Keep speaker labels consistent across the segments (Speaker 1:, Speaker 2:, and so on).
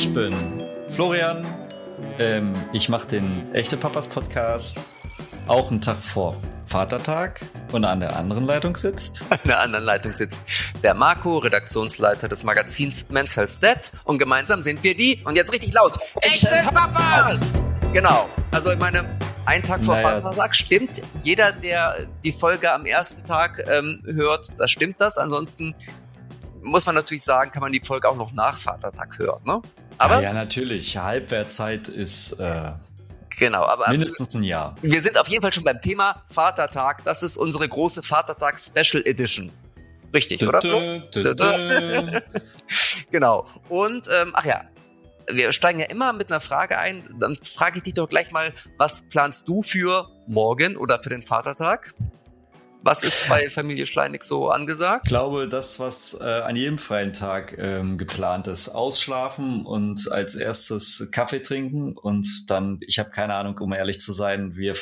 Speaker 1: Ich bin Florian. Ähm, ich mache den Echte Papas Podcast. Auch einen Tag vor Vatertag und an der anderen Leitung sitzt.
Speaker 2: An der anderen Leitung sitzt der Marco, Redaktionsleiter des Magazins Men's Health Dead. Und gemeinsam sind wir die, und jetzt richtig laut, Echte Papas! Genau. Also ich meine, ein Tag vor naja. Vatertag stimmt. Jeder, der die Folge am ersten Tag ähm, hört, da stimmt das. Ansonsten muss man natürlich sagen, kann man die Folge auch noch nach Vatertag hören. Ne?
Speaker 1: Aber ja, ja natürlich. Halbwertzeit ist äh,
Speaker 2: genau, aber
Speaker 1: mindestens ein Jahr.
Speaker 2: Wir sind auf jeden Fall schon beim Thema Vatertag. Das ist unsere große Vatertag Special Edition. Richtig, oder? genau. Und ähm, ach ja, wir steigen ja immer mit einer Frage ein. Dann frage ich dich doch gleich mal, was planst du für morgen oder für den Vatertag? Was ist bei Familie Schleinig so angesagt?
Speaker 1: Ich glaube, das, was äh, an jedem freien Tag ähm, geplant ist, ausschlafen und als erstes Kaffee trinken und dann, ich habe keine Ahnung, um ehrlich zu sein, wir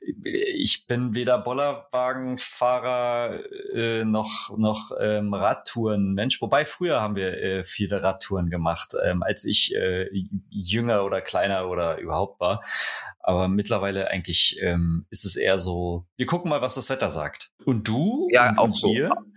Speaker 1: ich bin weder Bollerwagenfahrer äh, noch noch ähm, Radtouren Mensch. Wobei früher haben wir äh, viele Radtouren gemacht, ähm, als ich äh, jünger oder kleiner oder überhaupt war. Aber mittlerweile eigentlich ähm, ist es eher so. Wir gucken mal, was das Wetter sagt. Und du?
Speaker 2: Ja,
Speaker 1: und,
Speaker 2: auch so.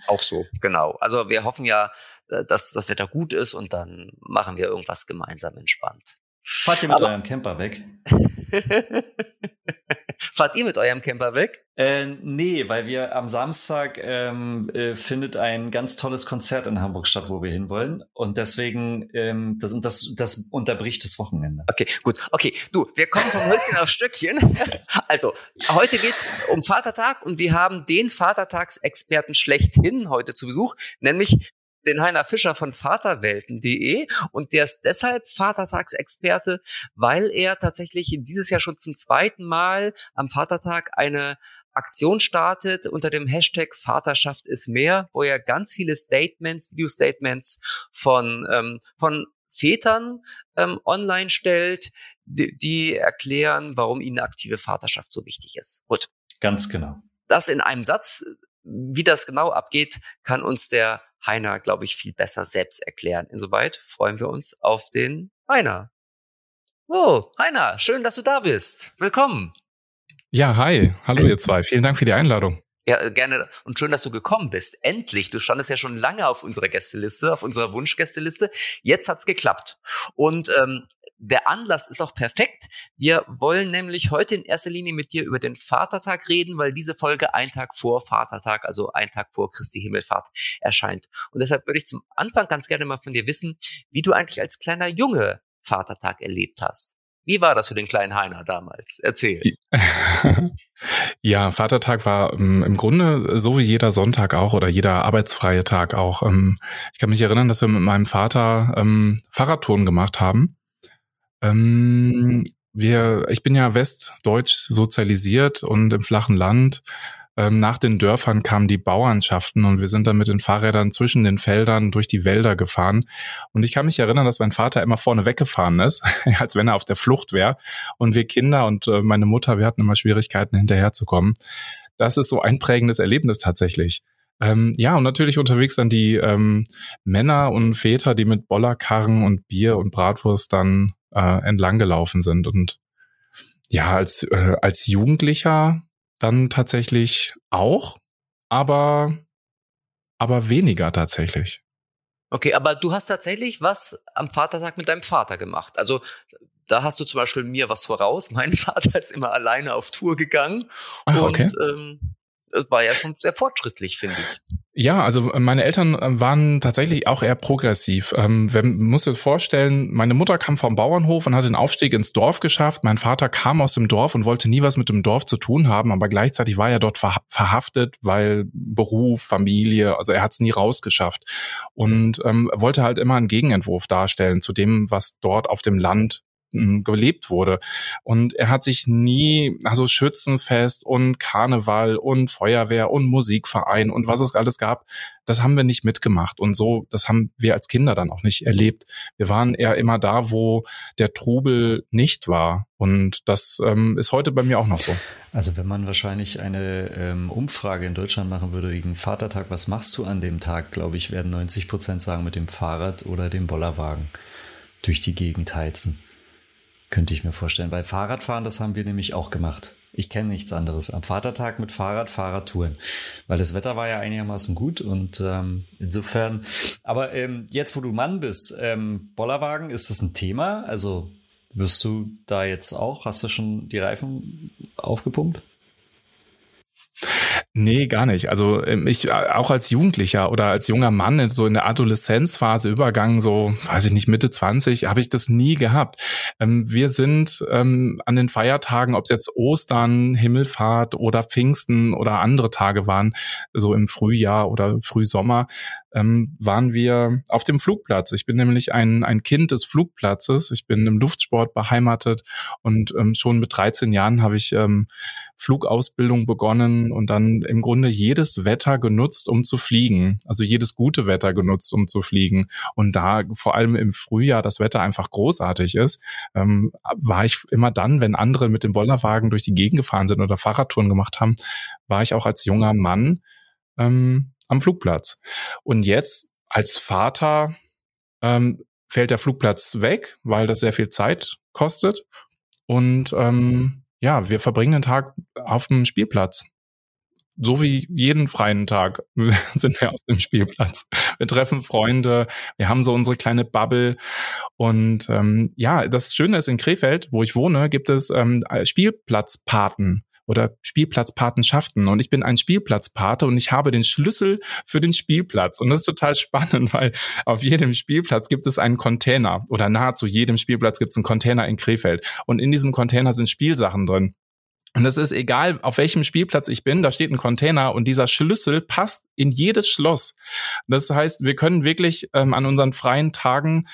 Speaker 2: Auch so, genau. Also wir hoffen ja, äh, dass das Wetter gut ist und dann machen wir irgendwas gemeinsam entspannt.
Speaker 1: Fahrt ihr mit Aber, eurem Camper weg?
Speaker 2: Fahrt ihr mit eurem Camper weg?
Speaker 1: Äh, nee, weil wir am Samstag ähm, äh, findet ein ganz tolles Konzert in Hamburg statt, wo wir hinwollen. Und deswegen, ähm, das, das, das unterbricht das Wochenende.
Speaker 2: Okay, gut. Okay, du, wir kommen vom Hölzchen auf Stückchen. Also, heute geht's um Vatertag und wir haben den Vatertagsexperten schlechthin heute zu Besuch, nämlich den Heiner Fischer von Vaterwelten.de und der ist deshalb Vatertagsexperte, weil er tatsächlich dieses Jahr schon zum zweiten Mal am Vatertag eine Aktion startet unter dem Hashtag Vaterschaft ist mehr, wo er ganz viele Statements, Video-Statements von, ähm, von Vätern ähm, online stellt, die, die erklären, warum ihnen aktive Vaterschaft so wichtig ist.
Speaker 1: Gut. Ganz genau.
Speaker 2: Das in einem Satz, wie das genau abgeht, kann uns der Heiner, glaube ich, viel besser selbst erklären. Insoweit freuen wir uns auf den Heiner. Oh, Heiner, schön, dass du da bist. Willkommen.
Speaker 3: Ja, hi. Hallo ihr zwei. Vielen Dank für die Einladung.
Speaker 2: Ja, äh, gerne. Und schön, dass du gekommen bist. Endlich. Du standest ja schon lange auf unserer Gästeliste, auf unserer Wunschgästeliste. Jetzt hat's geklappt. Und ähm, der Anlass ist auch perfekt. Wir wollen nämlich heute in erster Linie mit dir über den Vatertag reden, weil diese Folge ein Tag vor Vatertag, also ein Tag vor Christi Himmelfahrt erscheint. Und deshalb würde ich zum Anfang ganz gerne mal von dir wissen, wie du eigentlich als kleiner Junge Vatertag erlebt hast. Wie war das für den kleinen Heiner damals? Erzähl.
Speaker 3: Ja, Vatertag war ähm, im Grunde so wie jeder Sonntag auch oder jeder arbeitsfreie Tag auch. Ähm, ich kann mich erinnern, dass wir mit meinem Vater ähm, Fahrradtouren gemacht haben. Ähm, wir, ich bin ja westdeutsch sozialisiert und im flachen Land. Ähm, nach den Dörfern kamen die Bauernschaften und wir sind dann mit den Fahrrädern zwischen den Feldern durch die Wälder gefahren. Und ich kann mich erinnern, dass mein Vater immer vorne weggefahren ist, als wenn er auf der Flucht wäre. Und wir Kinder und äh, meine Mutter, wir hatten immer Schwierigkeiten hinterherzukommen. Das ist so ein prägendes Erlebnis tatsächlich. Ähm, ja, und natürlich unterwegs dann die ähm, Männer und Väter, die mit Bollerkarren und Bier und Bratwurst dann äh, entlang gelaufen sind. Und ja, als, äh, als Jugendlicher dann tatsächlich auch, aber, aber weniger tatsächlich.
Speaker 2: Okay, aber du hast tatsächlich was am Vatertag mit deinem Vater gemacht. Also da hast du zum Beispiel mir was voraus. Mein Vater ist immer alleine auf Tour gegangen.
Speaker 3: Ach, okay.
Speaker 2: Und ähm, das war ja schon sehr fortschrittlich, finde ich.
Speaker 3: Ja, also äh, meine Eltern äh, waren tatsächlich auch eher progressiv. Ähm, man muss sich vorstellen, meine Mutter kam vom Bauernhof und hat den Aufstieg ins Dorf geschafft. Mein Vater kam aus dem Dorf und wollte nie was mit dem Dorf zu tun haben, aber gleichzeitig war er dort verhaftet, weil Beruf, Familie, also er hat es nie rausgeschafft und ähm, wollte halt immer einen Gegenentwurf darstellen zu dem, was dort auf dem Land gelebt wurde. Und er hat sich nie, also Schützenfest und Karneval und Feuerwehr und Musikverein und was es alles gab, das haben wir nicht mitgemacht. Und so, das haben wir als Kinder dann auch nicht erlebt. Wir waren eher immer da, wo der Trubel nicht war. Und das ähm, ist heute bei mir auch noch so.
Speaker 1: Also wenn man wahrscheinlich eine ähm, Umfrage in Deutschland machen würde wegen Vatertag, was machst du an dem Tag, glaube ich, werden 90 Prozent sagen mit dem Fahrrad oder dem Bollerwagen. durch die Gegend heizen. Könnte ich mir vorstellen. Bei Fahrradfahren, das haben wir nämlich auch gemacht. Ich kenne nichts anderes. Am Vatertag mit Fahrrad, Fahrradtouren. Weil das Wetter war ja einigermaßen gut und ähm, insofern. Aber ähm, jetzt, wo du Mann bist, ähm, Bollerwagen, ist das ein Thema? Also wirst du da jetzt auch, hast du schon die Reifen aufgepumpt?
Speaker 3: Nee, gar nicht. Also ähm, ich auch als Jugendlicher oder als junger Mann so in der Adoleszenzphase Übergang so, weiß ich nicht, Mitte 20, habe ich das nie gehabt. Ähm, wir sind ähm, an den Feiertagen, ob es jetzt Ostern, Himmelfahrt oder Pfingsten oder andere Tage waren, so im Frühjahr oder Frühsommer, waren wir auf dem Flugplatz. Ich bin nämlich ein, ein Kind des Flugplatzes. Ich bin im Luftsport beheimatet und schon mit 13 Jahren habe ich Flugausbildung begonnen und dann im Grunde jedes Wetter genutzt, um zu fliegen. Also jedes gute Wetter genutzt, um zu fliegen. Und da vor allem im Frühjahr das Wetter einfach großartig ist, ähm, war ich immer dann, wenn andere mit dem Bollerwagen durch die Gegend gefahren sind oder Fahrradtouren gemacht haben, war ich auch als junger Mann ähm, am Flugplatz. Und jetzt als Vater ähm, fällt der Flugplatz weg, weil das sehr viel Zeit kostet. Und ähm, ja, wir verbringen den Tag auf dem Spielplatz. So wie jeden freien Tag sind wir auf dem Spielplatz. Wir treffen Freunde, wir haben so unsere kleine Bubble. Und ähm, ja, das Schöne ist, in Krefeld, wo ich wohne, gibt es ähm, Spielplatzpaten oder Spielplatzpatenschaften. Und ich bin ein Spielplatzpate und ich habe den Schlüssel für den Spielplatz. Und das ist total spannend, weil auf jedem Spielplatz gibt es einen Container oder nahezu jedem Spielplatz gibt es einen Container in Krefeld. Und in diesem Container sind Spielsachen drin. Und es ist egal, auf welchem Spielplatz ich bin, da steht ein Container und dieser Schlüssel passt in jedes Schloss. Das heißt, wir können wirklich ähm, an unseren freien Tagen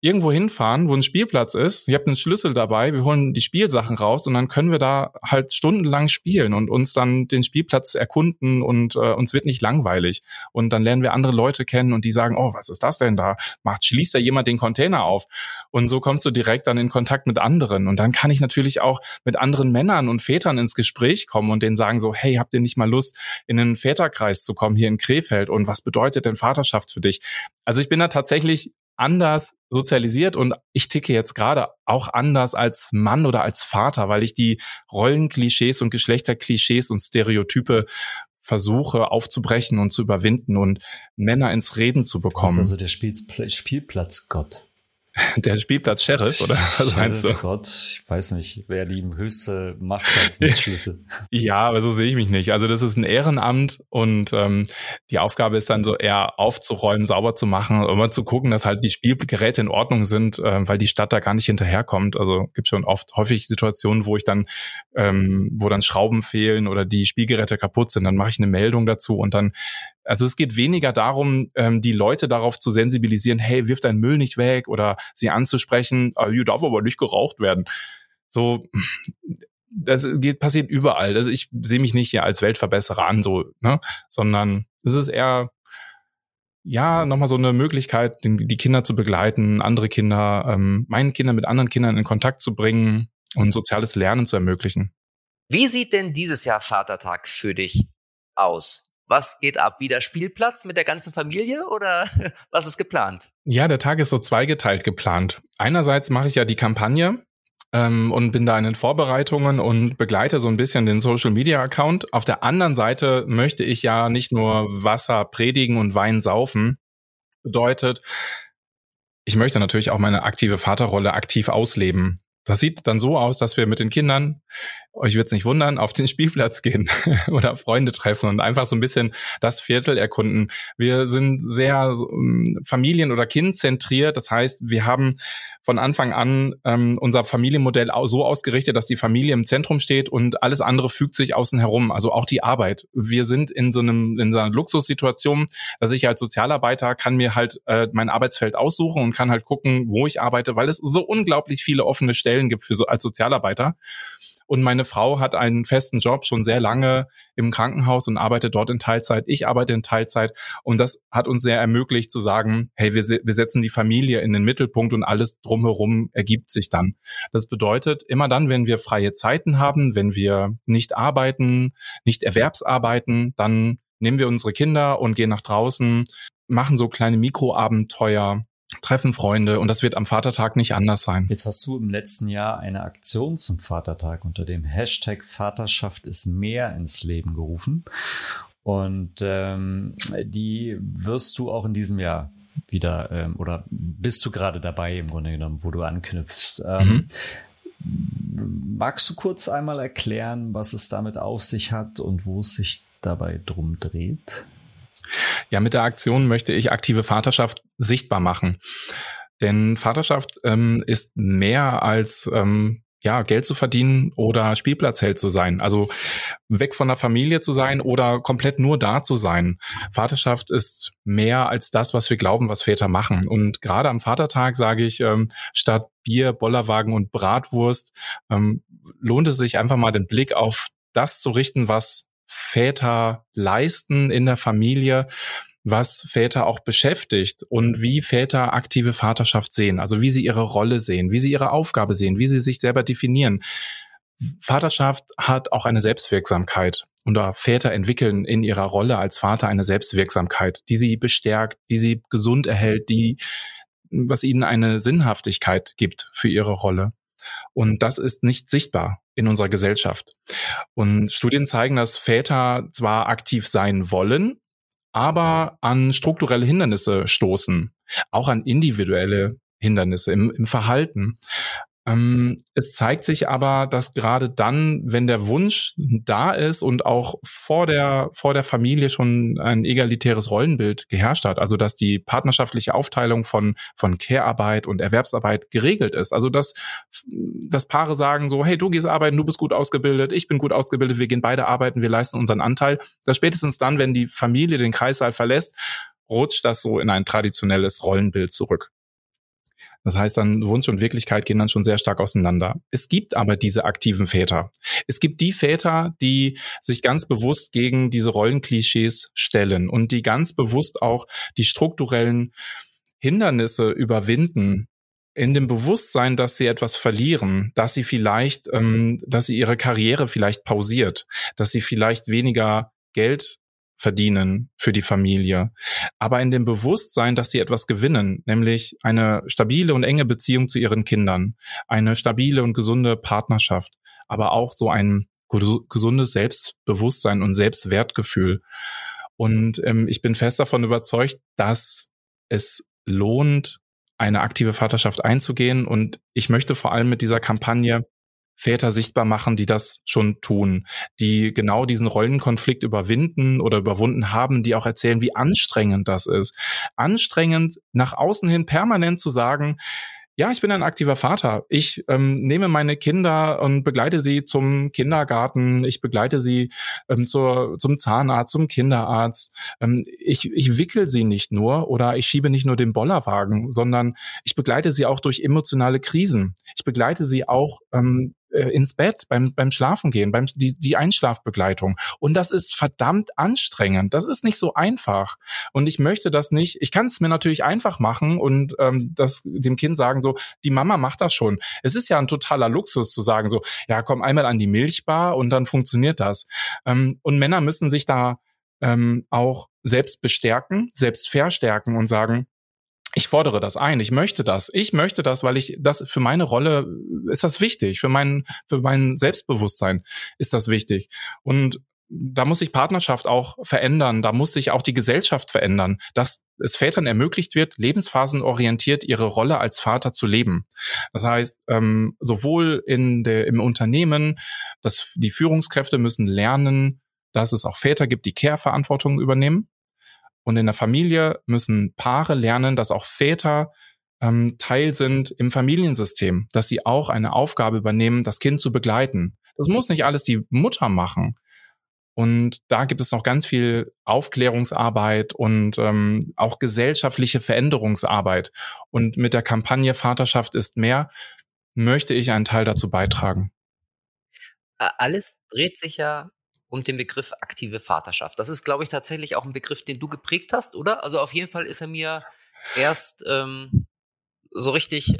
Speaker 3: irgendwo hinfahren, wo ein Spielplatz ist. Ihr habt einen Schlüssel dabei, wir holen die Spielsachen raus und dann können wir da halt stundenlang spielen und uns dann den Spielplatz erkunden und äh, uns wird nicht langweilig. Und dann lernen wir andere Leute kennen und die sagen, oh, was ist das denn da? Macht, schließt da jemand den Container auf? Und so kommst du direkt dann in Kontakt mit anderen. Und dann kann ich natürlich auch mit anderen Männern und Vätern ins Gespräch kommen und denen sagen so, hey, habt ihr nicht mal Lust, in den Väterkreis zu kommen hier in Krefeld? Und was bedeutet denn Vaterschaft für dich? Also ich bin da tatsächlich anders sozialisiert und ich ticke jetzt gerade auch anders als Mann oder als Vater, weil ich die Rollenklischees und Geschlechterklischees und Stereotype versuche aufzubrechen und zu überwinden und Männer ins Reden zu bekommen. Das
Speaker 1: ist also der Spielpl Spielplatzgott.
Speaker 3: Der Spielplatz Sheriff, oder was meinst du?
Speaker 1: Gott, ich weiß nicht, wer die höchste Macht hat mit Schlüssel.
Speaker 3: ja, aber so sehe ich mich nicht. Also das ist ein Ehrenamt und ähm, die Aufgabe ist dann so eher aufzuräumen, sauber zu machen, immer zu gucken, dass halt die Spielgeräte in Ordnung sind, äh, weil die Stadt da gar nicht hinterherkommt. Also gibt schon oft häufig Situationen, wo ich dann, ähm, wo dann Schrauben fehlen oder die Spielgeräte kaputt sind, dann mache ich eine Meldung dazu und dann also es geht weniger darum, ähm, die Leute darauf zu sensibilisieren, hey, wirf deinen Müll nicht weg oder sie anzusprechen, ah, hier darf aber nicht geraucht werden. So, das geht, passiert überall. Also ich sehe mich nicht hier als Weltverbesserer an, so, ne? sondern es ist eher ja, nochmal so eine Möglichkeit, die Kinder zu begleiten, andere Kinder, ähm, meinen Kindern mit anderen Kindern in Kontakt zu bringen und soziales Lernen zu ermöglichen.
Speaker 2: Wie sieht denn dieses Jahr Vatertag für dich aus? Was geht ab? Wieder Spielplatz mit der ganzen Familie oder was ist geplant?
Speaker 3: Ja, der Tag ist so zweigeteilt geplant. Einerseits mache ich ja die Kampagne ähm, und bin da in den Vorbereitungen und begleite so ein bisschen den Social Media Account. Auf der anderen Seite möchte ich ja nicht nur Wasser predigen und Wein saufen. Bedeutet, ich möchte natürlich auch meine aktive Vaterrolle aktiv ausleben. Das sieht dann so aus, dass wir mit den Kindern euch wird's nicht wundern, auf den Spielplatz gehen oder Freunde treffen und einfach so ein bisschen das Viertel erkunden. Wir sind sehr ähm, familien- oder kindzentriert. Das heißt, wir haben von Anfang an ähm, unser Familienmodell so ausgerichtet, dass die Familie im Zentrum steht und alles andere fügt sich außen herum, also auch die Arbeit. Wir sind in so einem in so einer Luxussituation, dass ich als Sozialarbeiter kann mir halt äh, mein Arbeitsfeld aussuchen und kann halt gucken, wo ich arbeite, weil es so unglaublich viele offene Stellen gibt für so als Sozialarbeiter. Und meine Frau hat einen festen Job schon sehr lange im Krankenhaus und arbeitet dort in Teilzeit. Ich arbeite in Teilzeit. Und das hat uns sehr ermöglicht zu sagen, hey, wir, wir setzen die Familie in den Mittelpunkt und alles drumherum ergibt sich dann. Das bedeutet, immer dann, wenn wir freie Zeiten haben, wenn wir nicht arbeiten, nicht Erwerbsarbeiten, dann nehmen wir unsere Kinder und gehen nach draußen, machen so kleine Mikroabenteuer, treffen Freunde und das wird am Vatertag nicht anders sein.
Speaker 1: Jetzt hast du im letzten Jahr eine Aktion zum Vatertag unter dem Hashtag Vaterschaft ist mehr ins Leben gerufen. Und ähm, die wirst du auch in diesem Jahr wieder ähm, oder bist du gerade dabei im Grunde genommen, wo du anknüpfst. Ähm, mhm. Magst du kurz einmal erklären, was es damit auf sich hat und wo es sich dabei drum dreht?
Speaker 3: Ja, mit der Aktion möchte ich aktive Vaterschaft sichtbar machen. Denn Vaterschaft ähm, ist mehr als ähm, ja, Geld zu verdienen oder Spielplatzheld zu sein. Also weg von der Familie zu sein oder komplett nur da zu sein. Vaterschaft ist mehr als das, was wir glauben, was Väter machen. Und gerade am Vatertag sage ich, ähm, statt Bier, Bollerwagen und Bratwurst, ähm, lohnt es sich einfach mal den Blick auf das zu richten, was Väter leisten in der Familie, was Väter auch beschäftigt und wie Väter aktive Vaterschaft sehen, also wie sie ihre Rolle sehen, wie sie ihre Aufgabe sehen, wie sie sich selber definieren. Vaterschaft hat auch eine Selbstwirksamkeit und Väter entwickeln in ihrer Rolle als Vater eine Selbstwirksamkeit, die sie bestärkt, die sie gesund erhält, die was ihnen eine Sinnhaftigkeit gibt für ihre Rolle. Und das ist nicht sichtbar in unserer Gesellschaft. Und Studien zeigen, dass Väter zwar aktiv sein wollen, aber an strukturelle Hindernisse stoßen, auch an individuelle Hindernisse im, im Verhalten. Ähm, es zeigt sich aber, dass gerade dann, wenn der Wunsch da ist und auch vor der, vor der Familie schon ein egalitäres Rollenbild geherrscht hat, also dass die partnerschaftliche Aufteilung von, von Care-Arbeit und Erwerbsarbeit geregelt ist. Also dass, dass Paare sagen so, hey, du gehst arbeiten, du bist gut ausgebildet, ich bin gut ausgebildet, wir gehen beide arbeiten, wir leisten unseren Anteil. Das spätestens dann, wenn die Familie den Kreissaal verlässt, rutscht das so in ein traditionelles Rollenbild zurück. Das heißt dann, Wunsch und Wirklichkeit gehen dann schon sehr stark auseinander. Es gibt aber diese aktiven Väter. Es gibt die Väter, die sich ganz bewusst gegen diese Rollenklischees stellen und die ganz bewusst auch die strukturellen Hindernisse überwinden, in dem Bewusstsein, dass sie etwas verlieren, dass sie vielleicht, ähm, dass sie ihre Karriere vielleicht pausiert, dass sie vielleicht weniger Geld verdienen für die Familie, aber in dem Bewusstsein, dass sie etwas gewinnen, nämlich eine stabile und enge Beziehung zu ihren Kindern, eine stabile und gesunde Partnerschaft, aber auch so ein gesundes Selbstbewusstsein und Selbstwertgefühl. Und ähm, ich bin fest davon überzeugt, dass es lohnt, eine aktive Vaterschaft einzugehen. Und ich möchte vor allem mit dieser Kampagne Väter sichtbar machen, die das schon tun, die genau diesen Rollenkonflikt überwinden oder überwunden haben, die auch erzählen, wie anstrengend das ist. Anstrengend nach außen hin permanent zu sagen, ja, ich bin ein aktiver Vater. Ich ähm, nehme meine Kinder und begleite sie zum Kindergarten. Ich begleite sie ähm, zur, zum Zahnarzt, zum Kinderarzt. Ähm, ich, ich wickel sie nicht nur oder ich schiebe nicht nur den Bollerwagen, sondern ich begleite sie auch durch emotionale Krisen. Ich begleite sie auch ähm, äh, ins Bett, beim, beim Schlafen gehen, beim, die, die Einschlafbegleitung. Und das ist verdammt anstrengend. Das ist nicht so einfach. Und ich möchte das nicht, ich kann es mir natürlich einfach machen und ähm, das dem Kind sagen, so, die Mama macht das schon. Es ist ja ein totaler Luxus zu sagen, so, ja, komm einmal an die Milchbar und dann funktioniert das. Ähm, und Männer müssen sich da ähm, auch selbst bestärken, selbst verstärken und sagen, ich fordere das ein, ich möchte das, ich möchte das, weil ich das für meine Rolle ist das wichtig, für mein für mein Selbstbewusstsein ist das wichtig und da muss sich Partnerschaft auch verändern, da muss sich auch die Gesellschaft verändern, dass es Vätern ermöglicht wird, lebensphasenorientiert ihre Rolle als Vater zu leben. Das heißt, ähm, sowohl in der, im Unternehmen, dass die Führungskräfte müssen lernen, dass es auch Väter gibt, die Care-Verantwortung übernehmen. Und in der Familie müssen Paare lernen, dass auch Väter ähm, Teil sind im Familiensystem, dass sie auch eine Aufgabe übernehmen, das Kind zu begleiten. Das muss nicht alles die Mutter machen. Und da gibt es noch ganz viel Aufklärungsarbeit und ähm, auch gesellschaftliche Veränderungsarbeit. Und mit der Kampagne Vaterschaft ist mehr möchte ich einen Teil dazu beitragen.
Speaker 2: Alles dreht sich ja um den Begriff aktive Vaterschaft. Das ist, glaube ich, tatsächlich auch ein Begriff, den du geprägt hast, oder? Also auf jeden Fall ist er mir erst ähm, so richtig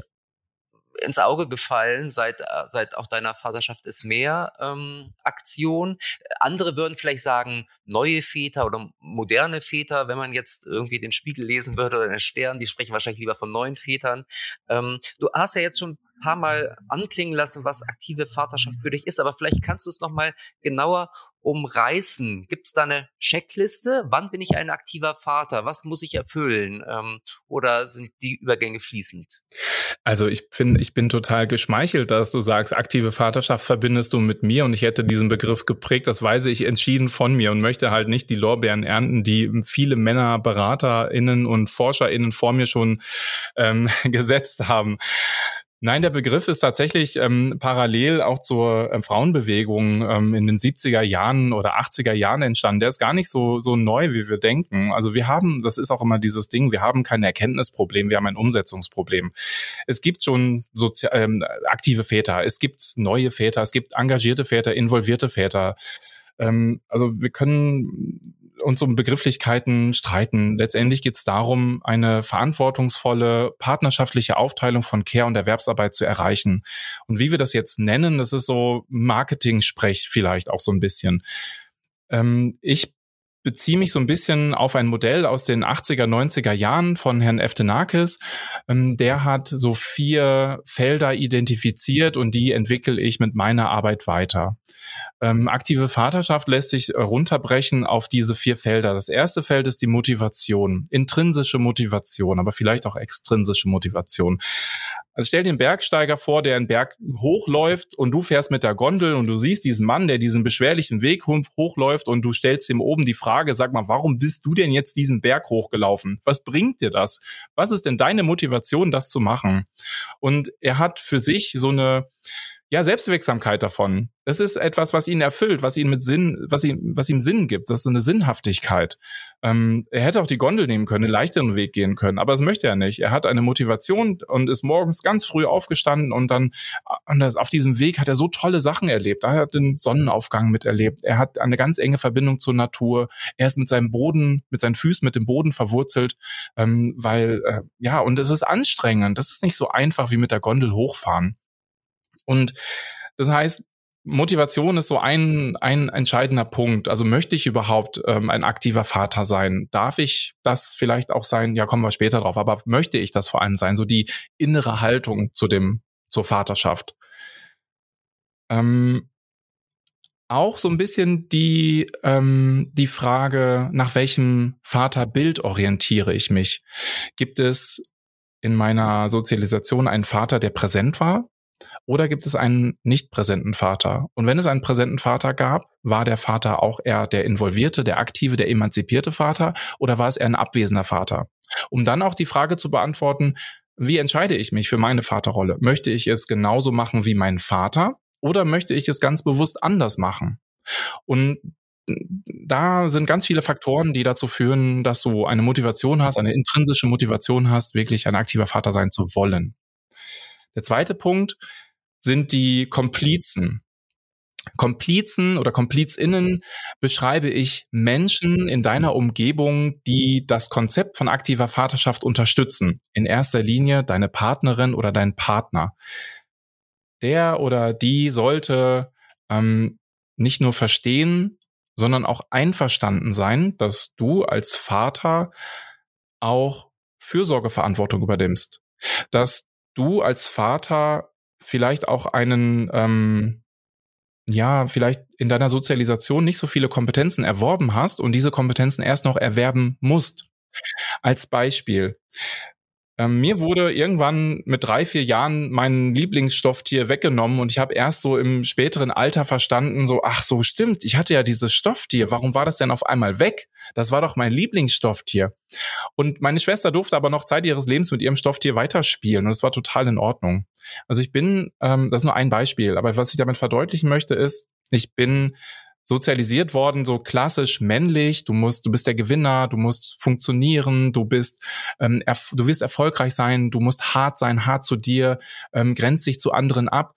Speaker 2: ins Auge gefallen seit, äh, seit auch deiner Vaterschaft ist mehr ähm, Aktion. Andere würden vielleicht sagen, neue Väter oder moderne Väter, wenn man jetzt irgendwie den Spiegel lesen würde oder den Stern, die sprechen wahrscheinlich lieber von neuen Vätern. Ähm, du hast ja jetzt schon ein paar Mal anklingen lassen, was aktive Vaterschaft für dich ist, aber vielleicht kannst du es nochmal genauer umreißen? Gibt es da eine Checkliste? Wann bin ich ein aktiver Vater? Was muss ich erfüllen? Ähm, oder sind die Übergänge fließend?
Speaker 3: Also ich finde, ich bin total geschmeichelt, dass du sagst, aktive Vaterschaft verbindest du mit mir und ich hätte diesen Begriff geprägt. Das weise ich entschieden von mir und möchte halt nicht die Lorbeeren ernten, die viele Männer, BeraterInnen und ForscherInnen vor mir schon ähm, gesetzt haben. Nein, der Begriff ist tatsächlich ähm, parallel auch zur äh, Frauenbewegung ähm, in den 70er Jahren oder 80er Jahren entstanden. Der ist gar nicht so, so neu, wie wir denken. Also wir haben, das ist auch immer dieses Ding, wir haben kein Erkenntnisproblem, wir haben ein Umsetzungsproblem. Es gibt schon sozial, ähm, aktive Väter, es gibt neue Väter, es gibt engagierte Väter, involvierte Väter. Ähm, also wir können uns um Begrifflichkeiten streiten. Letztendlich geht es darum, eine verantwortungsvolle partnerschaftliche Aufteilung von Care- und Erwerbsarbeit zu erreichen. Und wie wir das jetzt nennen, das ist so Marketing-Sprech vielleicht auch so ein bisschen. Ähm, ich beziehe mich so ein bisschen auf ein Modell aus den 80er, 90er Jahren von Herrn Eftenakis. Ähm, der hat so vier Felder identifiziert und die entwickle ich mit meiner Arbeit weiter. Ähm, aktive Vaterschaft lässt sich runterbrechen auf diese vier Felder. Das erste Feld ist die Motivation, intrinsische Motivation, aber vielleicht auch extrinsische Motivation. Also stell dir einen Bergsteiger vor, der einen Berg hochläuft und du fährst mit der Gondel und du siehst diesen Mann, der diesen beschwerlichen Weg hochläuft und du stellst ihm oben die Frage, sag mal, warum bist du denn jetzt diesen Berg hochgelaufen? Was bringt dir das? Was ist denn deine Motivation, das zu machen? Und er hat für sich so eine, ja, Selbstwirksamkeit davon. Das ist etwas, was ihn erfüllt, was ihn mit Sinn, was ihm, was ihm Sinn gibt. Das ist so eine Sinnhaftigkeit. Ähm, er hätte auch die Gondel nehmen können, einen leichteren Weg gehen können, aber das möchte er nicht. Er hat eine Motivation und ist morgens ganz früh aufgestanden und dann und das, auf diesem Weg hat er so tolle Sachen erlebt. Er hat den Sonnenaufgang miterlebt. Er hat eine ganz enge Verbindung zur Natur. Er ist mit seinem Boden, mit seinen Füßen mit dem Boden verwurzelt, ähm, weil äh, ja und es ist anstrengend. Das ist nicht so einfach wie mit der Gondel hochfahren. Und das heißt, Motivation ist so ein, ein entscheidender Punkt. Also möchte ich überhaupt ähm, ein aktiver Vater sein? Darf ich das vielleicht auch sein? Ja, kommen wir später drauf. Aber möchte ich das vor allem sein? So die innere Haltung zu dem, zur Vaterschaft. Ähm, auch so ein bisschen die, ähm, die Frage, nach welchem Vaterbild orientiere ich mich? Gibt es in meiner Sozialisation einen Vater, der präsent war? Oder gibt es einen nicht präsenten Vater? Und wenn es einen präsenten Vater gab, war der Vater auch eher der involvierte, der aktive, der emanzipierte Vater oder war es eher ein abwesender Vater? Um dann auch die Frage zu beantworten, wie entscheide ich mich für meine Vaterrolle? Möchte ich es genauso machen wie mein Vater oder möchte ich es ganz bewusst anders machen? Und da sind ganz viele Faktoren, die dazu führen, dass du eine Motivation hast, eine intrinsische Motivation hast, wirklich ein aktiver Vater sein zu wollen. Der zweite Punkt sind die Komplizen. Komplizen oder KomplizInnen beschreibe ich Menschen in deiner Umgebung, die das Konzept von aktiver Vaterschaft unterstützen. In erster Linie deine Partnerin oder dein Partner. Der oder die sollte ähm, nicht nur verstehen, sondern auch einverstanden sein, dass du als Vater auch Fürsorgeverantwortung übernimmst. Dass du als Vater vielleicht auch einen, ähm, ja, vielleicht in deiner Sozialisation nicht so viele Kompetenzen erworben hast und diese Kompetenzen erst noch erwerben musst. Als Beispiel. Ähm, mir wurde irgendwann mit drei, vier Jahren mein Lieblingsstofftier weggenommen und ich habe erst so im späteren Alter verstanden, so, ach so, stimmt, ich hatte ja dieses Stofftier, warum war das denn auf einmal weg? Das war doch mein Lieblingsstofftier. Und meine Schwester durfte aber noch Zeit ihres Lebens mit ihrem Stofftier weiterspielen und das war total in Ordnung. Also ich bin, ähm, das ist nur ein Beispiel, aber was ich damit verdeutlichen möchte ist, ich bin sozialisiert worden, so klassisch männlich. Du musst, du bist der Gewinner, du musst funktionieren, du bist, ähm, du wirst erfolgreich sein, du musst hart sein, hart zu dir, ähm, grenzt dich zu anderen ab.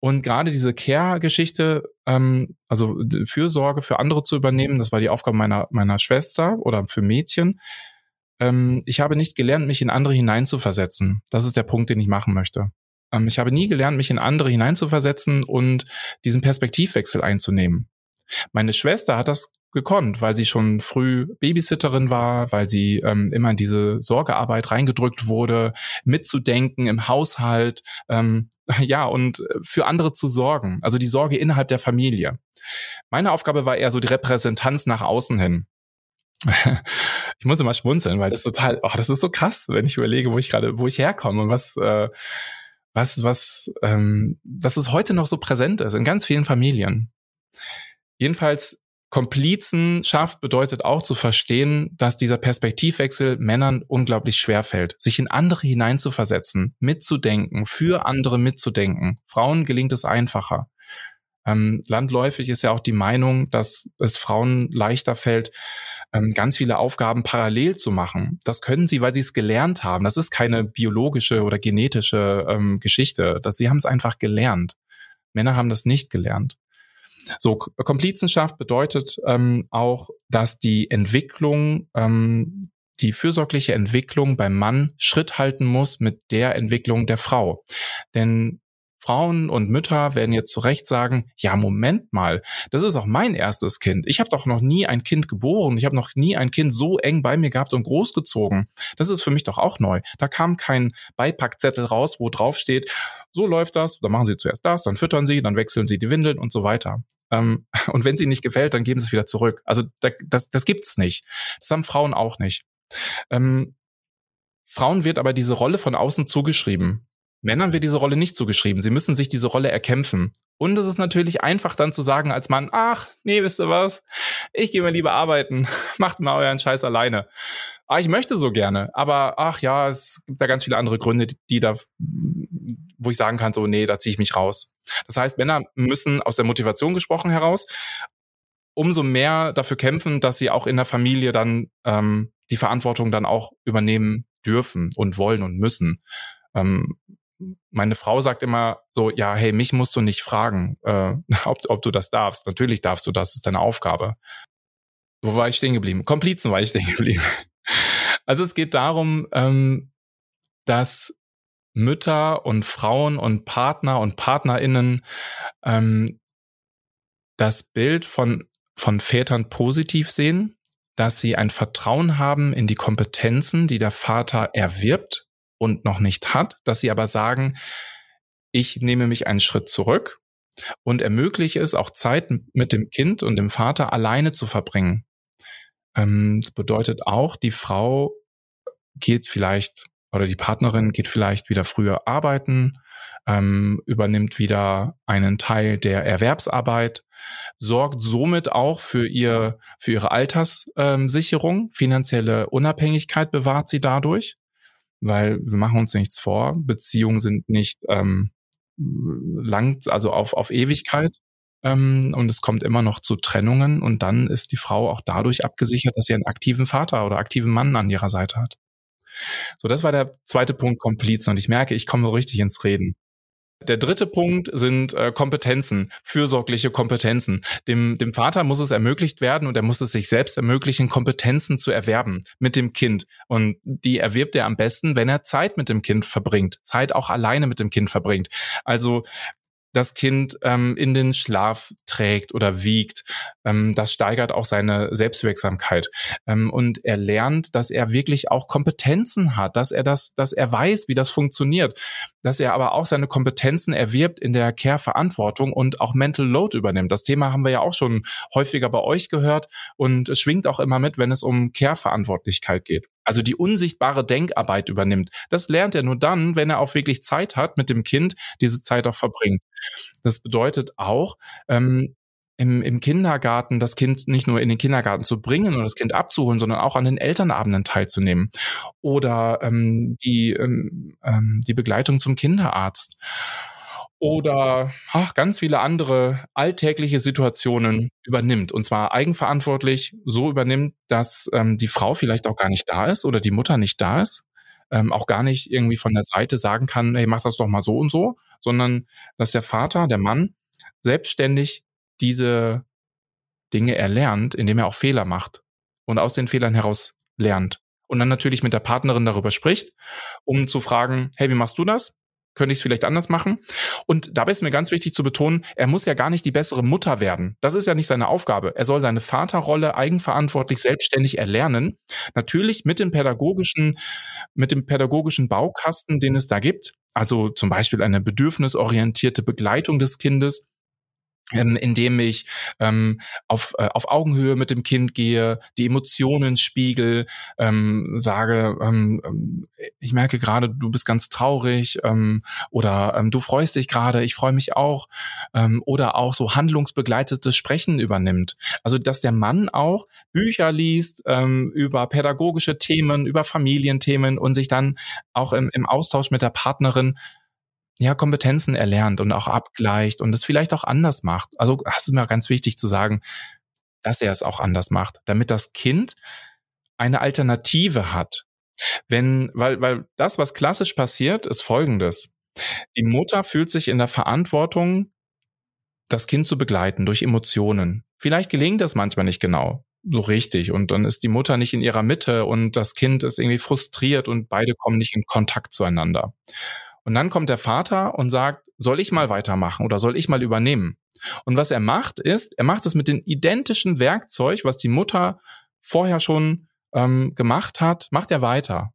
Speaker 3: Und gerade diese Care-Geschichte, ähm, also Fürsorge für andere zu übernehmen, das war die Aufgabe meiner meiner Schwester oder für Mädchen. Ähm, ich habe nicht gelernt, mich in andere hineinzuversetzen. Das ist der Punkt, den ich machen möchte. Ähm, ich habe nie gelernt, mich in andere hineinzuversetzen und diesen Perspektivwechsel einzunehmen. Meine Schwester hat das gekonnt, weil sie schon früh Babysitterin war, weil sie ähm, immer in diese Sorgearbeit reingedrückt wurde, mitzudenken im Haushalt, ähm, ja, und für andere zu sorgen, also die Sorge innerhalb der Familie. Meine Aufgabe war eher so die Repräsentanz nach außen hin. ich muss immer schmunzeln, weil das total, oh, das ist so krass, wenn ich überlege, wo ich gerade, wo ich herkomme und was, äh, was, was, ähm, dass es heute noch so präsent ist in ganz vielen Familien. Jedenfalls Komplizenschaft bedeutet auch zu verstehen, dass dieser Perspektivwechsel Männern unglaublich schwer fällt, sich in andere hineinzuversetzen, mitzudenken, für andere mitzudenken. Frauen gelingt es einfacher. Ähm, landläufig ist ja auch die Meinung, dass es Frauen leichter fällt, ähm, ganz viele Aufgaben parallel zu machen. Das können sie, weil sie es gelernt haben. Das ist keine biologische oder genetische ähm, Geschichte. Das, sie haben es einfach gelernt. Männer haben das nicht gelernt. So, Komplizenschaft bedeutet ähm, auch, dass die Entwicklung, ähm, die fürsorgliche Entwicklung beim Mann Schritt halten muss mit der Entwicklung der Frau. Denn Frauen und Mütter werden jetzt zu Recht sagen, ja, Moment mal, das ist auch mein erstes Kind. Ich habe doch noch nie ein Kind geboren. Ich habe noch nie ein Kind so eng bei mir gehabt und großgezogen. Das ist für mich doch auch neu. Da kam kein Beipackzettel raus, wo drauf steht, so läuft das, dann machen Sie zuerst das, dann füttern Sie, dann wechseln Sie die Windeln und so weiter. Ähm, und wenn sie nicht gefällt, dann geben sie es wieder zurück. Also das, das gibt's nicht. Das haben Frauen auch nicht. Ähm, Frauen wird aber diese Rolle von außen zugeschrieben. Männern wird diese Rolle nicht zugeschrieben. Sie müssen sich diese Rolle erkämpfen. Und es ist natürlich einfach dann zu sagen als Mann, ach, nee, wisst ihr was? Ich gehe mal lieber arbeiten. Macht mal euren Scheiß alleine. Ah, ich möchte so gerne. Aber ach ja, es gibt da ganz viele andere Gründe, die da, wo ich sagen kann, so, nee, da ziehe ich mich raus. Das heißt, Männer müssen aus der Motivation gesprochen heraus umso mehr dafür kämpfen, dass sie auch in der Familie dann ähm, die Verantwortung dann auch übernehmen dürfen und wollen und müssen. Ähm, meine Frau sagt immer so, ja, hey, mich musst du nicht fragen, äh, ob, ob du das darfst. Natürlich darfst du das, ist deine Aufgabe. Wo war ich stehen geblieben? Komplizen war ich stehen geblieben. Also es geht darum, ähm, dass Mütter und Frauen und Partner und Partnerinnen ähm, das Bild von, von Vätern positiv sehen, dass sie ein Vertrauen haben in die Kompetenzen, die der Vater erwirbt und noch nicht hat, dass sie aber sagen, ich nehme mich einen Schritt zurück und ermögliche es auch Zeit mit dem Kind und dem Vater alleine zu verbringen. Ähm, das bedeutet auch, die Frau geht vielleicht oder die Partnerin geht vielleicht wieder früher arbeiten, ähm, übernimmt wieder einen Teil der Erwerbsarbeit, sorgt somit auch für ihr für ihre Alterssicherung, finanzielle Unabhängigkeit bewahrt sie dadurch weil wir machen uns nichts vor. Beziehungen sind nicht ähm, lang, also auf, auf Ewigkeit. Ähm, und es kommt immer noch zu Trennungen und dann ist die Frau auch dadurch abgesichert, dass sie einen aktiven Vater oder aktiven Mann an ihrer Seite hat. So, das war der zweite Punkt, Komplizen. Und ich merke, ich komme richtig ins Reden. Der dritte Punkt sind äh, Kompetenzen, fürsorgliche Kompetenzen. Dem, dem Vater muss es ermöglicht werden und er muss es sich selbst ermöglichen, Kompetenzen zu erwerben mit dem Kind. Und die erwirbt er am besten, wenn er Zeit mit dem Kind verbringt, Zeit auch alleine mit dem Kind verbringt. Also das Kind ähm, in den Schlaf trägt oder wiegt. Ähm, das steigert auch seine Selbstwirksamkeit. Ähm, und er lernt, dass er wirklich auch Kompetenzen hat, dass er das, dass er weiß, wie das funktioniert, dass er aber auch seine Kompetenzen erwirbt in der Care-Verantwortung und auch Mental Load übernimmt. Das Thema haben wir ja auch schon häufiger bei euch gehört und schwingt auch immer mit, wenn es um Care-Verantwortlichkeit geht also die unsichtbare Denkarbeit übernimmt. Das lernt er nur dann, wenn er auch wirklich Zeit hat mit dem Kind, diese Zeit auch verbringt. Das bedeutet auch, ähm, im, im Kindergarten das Kind nicht nur in den Kindergarten zu bringen und das Kind abzuholen, sondern auch an den Elternabenden teilzunehmen. Oder ähm, die, ähm, ähm die Begleitung zum Kinderarzt oder ach, ganz viele andere alltägliche Situationen übernimmt. Und zwar eigenverantwortlich so übernimmt, dass ähm, die Frau vielleicht auch gar nicht da ist oder die Mutter nicht da ist, ähm, auch gar nicht irgendwie von der Seite sagen kann, hey, mach das doch mal so und so, sondern dass der Vater, der Mann, selbstständig diese Dinge erlernt, indem er auch Fehler macht und aus den Fehlern heraus lernt. Und dann natürlich mit der Partnerin darüber spricht, um zu fragen, hey, wie machst du das? Könnte ich es vielleicht anders machen. Und dabei ist mir ganz wichtig zu betonen, er muss ja gar nicht die bessere Mutter werden. Das ist ja nicht seine Aufgabe. Er soll seine Vaterrolle eigenverantwortlich selbstständig erlernen. Natürlich mit dem pädagogischen, mit dem pädagogischen Baukasten, den es da gibt. Also zum Beispiel eine bedürfnisorientierte Begleitung des Kindes ähm, indem ich ähm, auf, äh, auf Augenhöhe mit dem Kind gehe, die Emotionen spiegel, ähm, sage, ähm, ähm, ich merke gerade, du bist ganz traurig ähm, oder ähm, du freust dich gerade, ich freue mich auch ähm, oder auch so handlungsbegleitetes Sprechen übernimmt. Also dass der Mann auch Bücher liest ähm, über pädagogische Themen, über Familienthemen und sich dann auch im, im Austausch mit der Partnerin ja, Kompetenzen erlernt und auch abgleicht und es vielleicht auch anders macht. Also das ist mir ganz wichtig zu sagen, dass er es auch anders macht, damit das Kind eine Alternative hat. Wenn, weil, weil das, was klassisch passiert, ist folgendes. Die Mutter fühlt sich in der Verantwortung, das Kind zu begleiten durch Emotionen. Vielleicht gelingt das manchmal nicht genau so richtig und dann ist die Mutter nicht in ihrer Mitte und das Kind ist irgendwie frustriert und beide kommen nicht in Kontakt zueinander. Und dann kommt der Vater und sagt, soll ich mal weitermachen oder soll ich mal übernehmen? Und was er macht, ist, er macht es mit dem identischen Werkzeug, was die Mutter vorher schon ähm, gemacht hat, macht er weiter.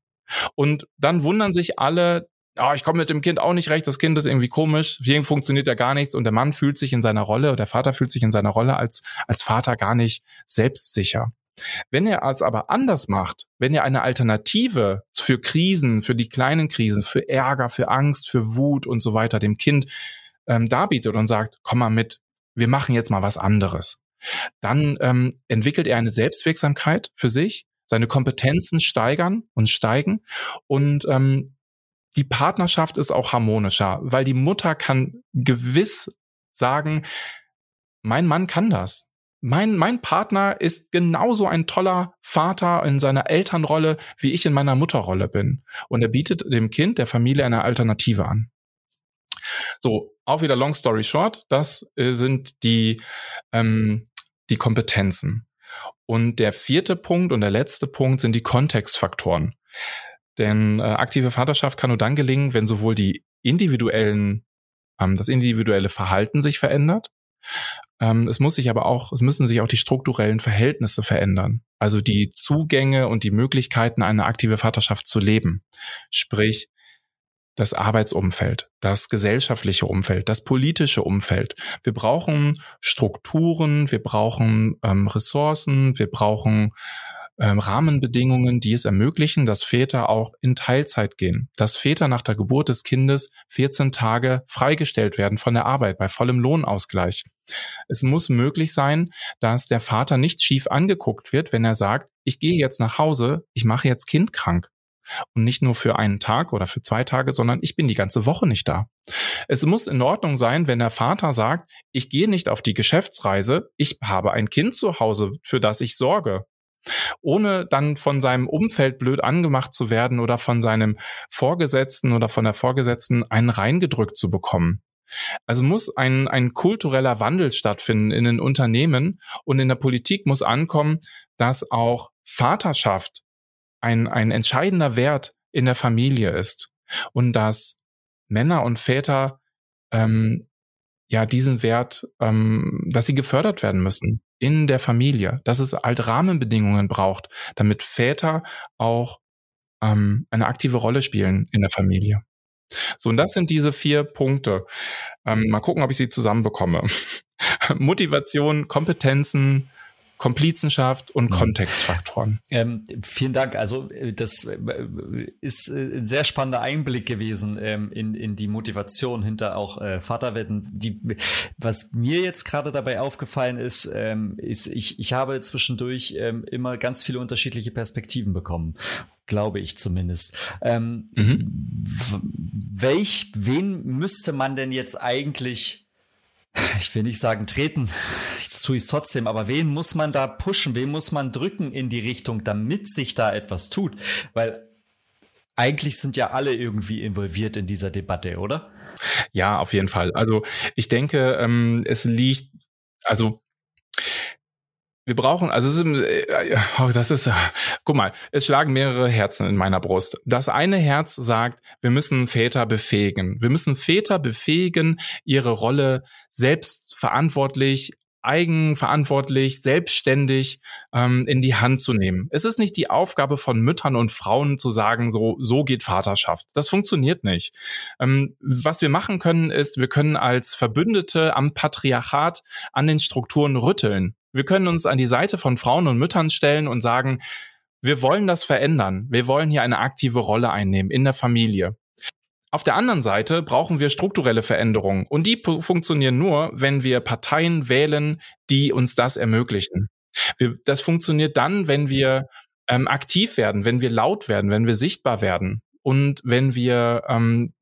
Speaker 3: Und dann wundern sich alle, oh, ich komme mit dem Kind auch nicht recht, das Kind ist irgendwie komisch, hier funktioniert ja gar nichts und der Mann fühlt sich in seiner Rolle, der Vater fühlt sich in seiner Rolle als, als Vater gar nicht selbstsicher. Wenn er es aber anders macht, wenn er eine Alternative für Krisen, für die kleinen Krisen, für Ärger, für Angst, für Wut und so weiter dem Kind ähm, darbietet und sagt, komm mal mit, wir machen jetzt mal was anderes, dann ähm, entwickelt er eine Selbstwirksamkeit für sich, seine Kompetenzen steigern und steigen und ähm, die Partnerschaft ist auch harmonischer, weil die Mutter kann gewiss sagen, mein Mann kann das mein, mein Partner ist genauso ein toller Vater in seiner Elternrolle, wie ich in meiner Mutterrolle bin. Und er bietet dem Kind, der Familie eine Alternative an. So, auch wieder long story short, das äh, sind die, ähm, die Kompetenzen. Und der vierte Punkt und der letzte Punkt sind die Kontextfaktoren. Denn äh, aktive Vaterschaft kann nur dann gelingen, wenn sowohl die individuellen, ähm, das individuelle Verhalten sich verändert, ähm, es muss sich aber auch, es müssen sich auch die strukturellen Verhältnisse verändern. Also die Zugänge und die Möglichkeiten, eine aktive Vaterschaft zu leben. Sprich, das Arbeitsumfeld, das gesellschaftliche Umfeld, das politische Umfeld. Wir brauchen Strukturen, wir brauchen ähm, Ressourcen, wir brauchen ähm, Rahmenbedingungen, die es ermöglichen, dass Väter auch in Teilzeit gehen, dass Väter nach der Geburt des Kindes 14 Tage freigestellt werden von der Arbeit bei vollem Lohnausgleich. Es muss möglich sein, dass der Vater nicht schief angeguckt wird, wenn er sagt, ich gehe jetzt nach Hause, ich mache jetzt Kind krank. Und nicht nur für einen Tag oder für zwei Tage, sondern ich bin die ganze Woche nicht da. Es muss in Ordnung sein, wenn der Vater sagt, ich gehe nicht auf die Geschäftsreise, ich habe ein Kind zu Hause, für das ich sorge ohne dann von seinem Umfeld blöd angemacht zu werden oder von seinem Vorgesetzten oder von der Vorgesetzten einen reingedrückt zu bekommen. Also muss ein, ein kultureller Wandel stattfinden in den Unternehmen und in der Politik muss ankommen, dass auch Vaterschaft ein, ein entscheidender Wert in der Familie ist und dass Männer und Väter ähm, ja diesen Wert, ähm, dass sie gefördert werden müssen in der Familie, dass es halt Rahmenbedingungen braucht, damit Väter auch ähm, eine aktive Rolle spielen in der Familie. So, und das sind diese vier Punkte. Ähm, mal gucken, ob ich sie zusammenbekomme. Motivation, Kompetenzen, Komplizenschaft und mhm. Kontextfaktoren.
Speaker 1: Ähm, vielen Dank. Also äh, das äh, ist äh, ein sehr spannender Einblick gewesen ähm, in, in die Motivation hinter auch äh, Vaterwetten. Die, was mir jetzt gerade dabei aufgefallen ist, ähm, ist ich, ich habe zwischendurch ähm, immer ganz viele unterschiedliche Perspektiven bekommen glaube ich zumindest. Ähm, mhm. Welch, wen müsste man denn jetzt eigentlich ich will nicht sagen treten, jetzt tue ich es trotzdem, aber wen muss man da pushen, wen muss man drücken in die Richtung, damit sich da etwas tut? Weil eigentlich sind ja alle irgendwie involviert in dieser Debatte, oder?
Speaker 3: Ja, auf jeden Fall. Also ich denke, ähm, es liegt, also wir brauchen, also äh, oh, das ist, guck mal, es schlagen mehrere Herzen in meiner Brust. Das eine Herz sagt, wir müssen Väter befähigen. Wir müssen Väter befähigen, ihre Rolle selbstverantwortlich eigenverantwortlich, selbstständig ähm, in die Hand zu nehmen. Es ist nicht die Aufgabe von Müttern und Frauen zu sagen, so, so geht Vaterschaft. Das funktioniert nicht. Ähm, was wir machen können, ist, wir können als Verbündete am Patriarchat an den Strukturen rütteln. Wir können uns an die Seite von Frauen und Müttern stellen und sagen, wir wollen das verändern. Wir wollen hier eine aktive Rolle einnehmen in der Familie. Auf der anderen Seite brauchen wir strukturelle Veränderungen und die funktionieren nur, wenn wir Parteien wählen, die uns das ermöglichen. Wir, das funktioniert dann, wenn wir ähm, aktiv werden, wenn wir laut werden, wenn wir sichtbar werden und wenn wir ähm,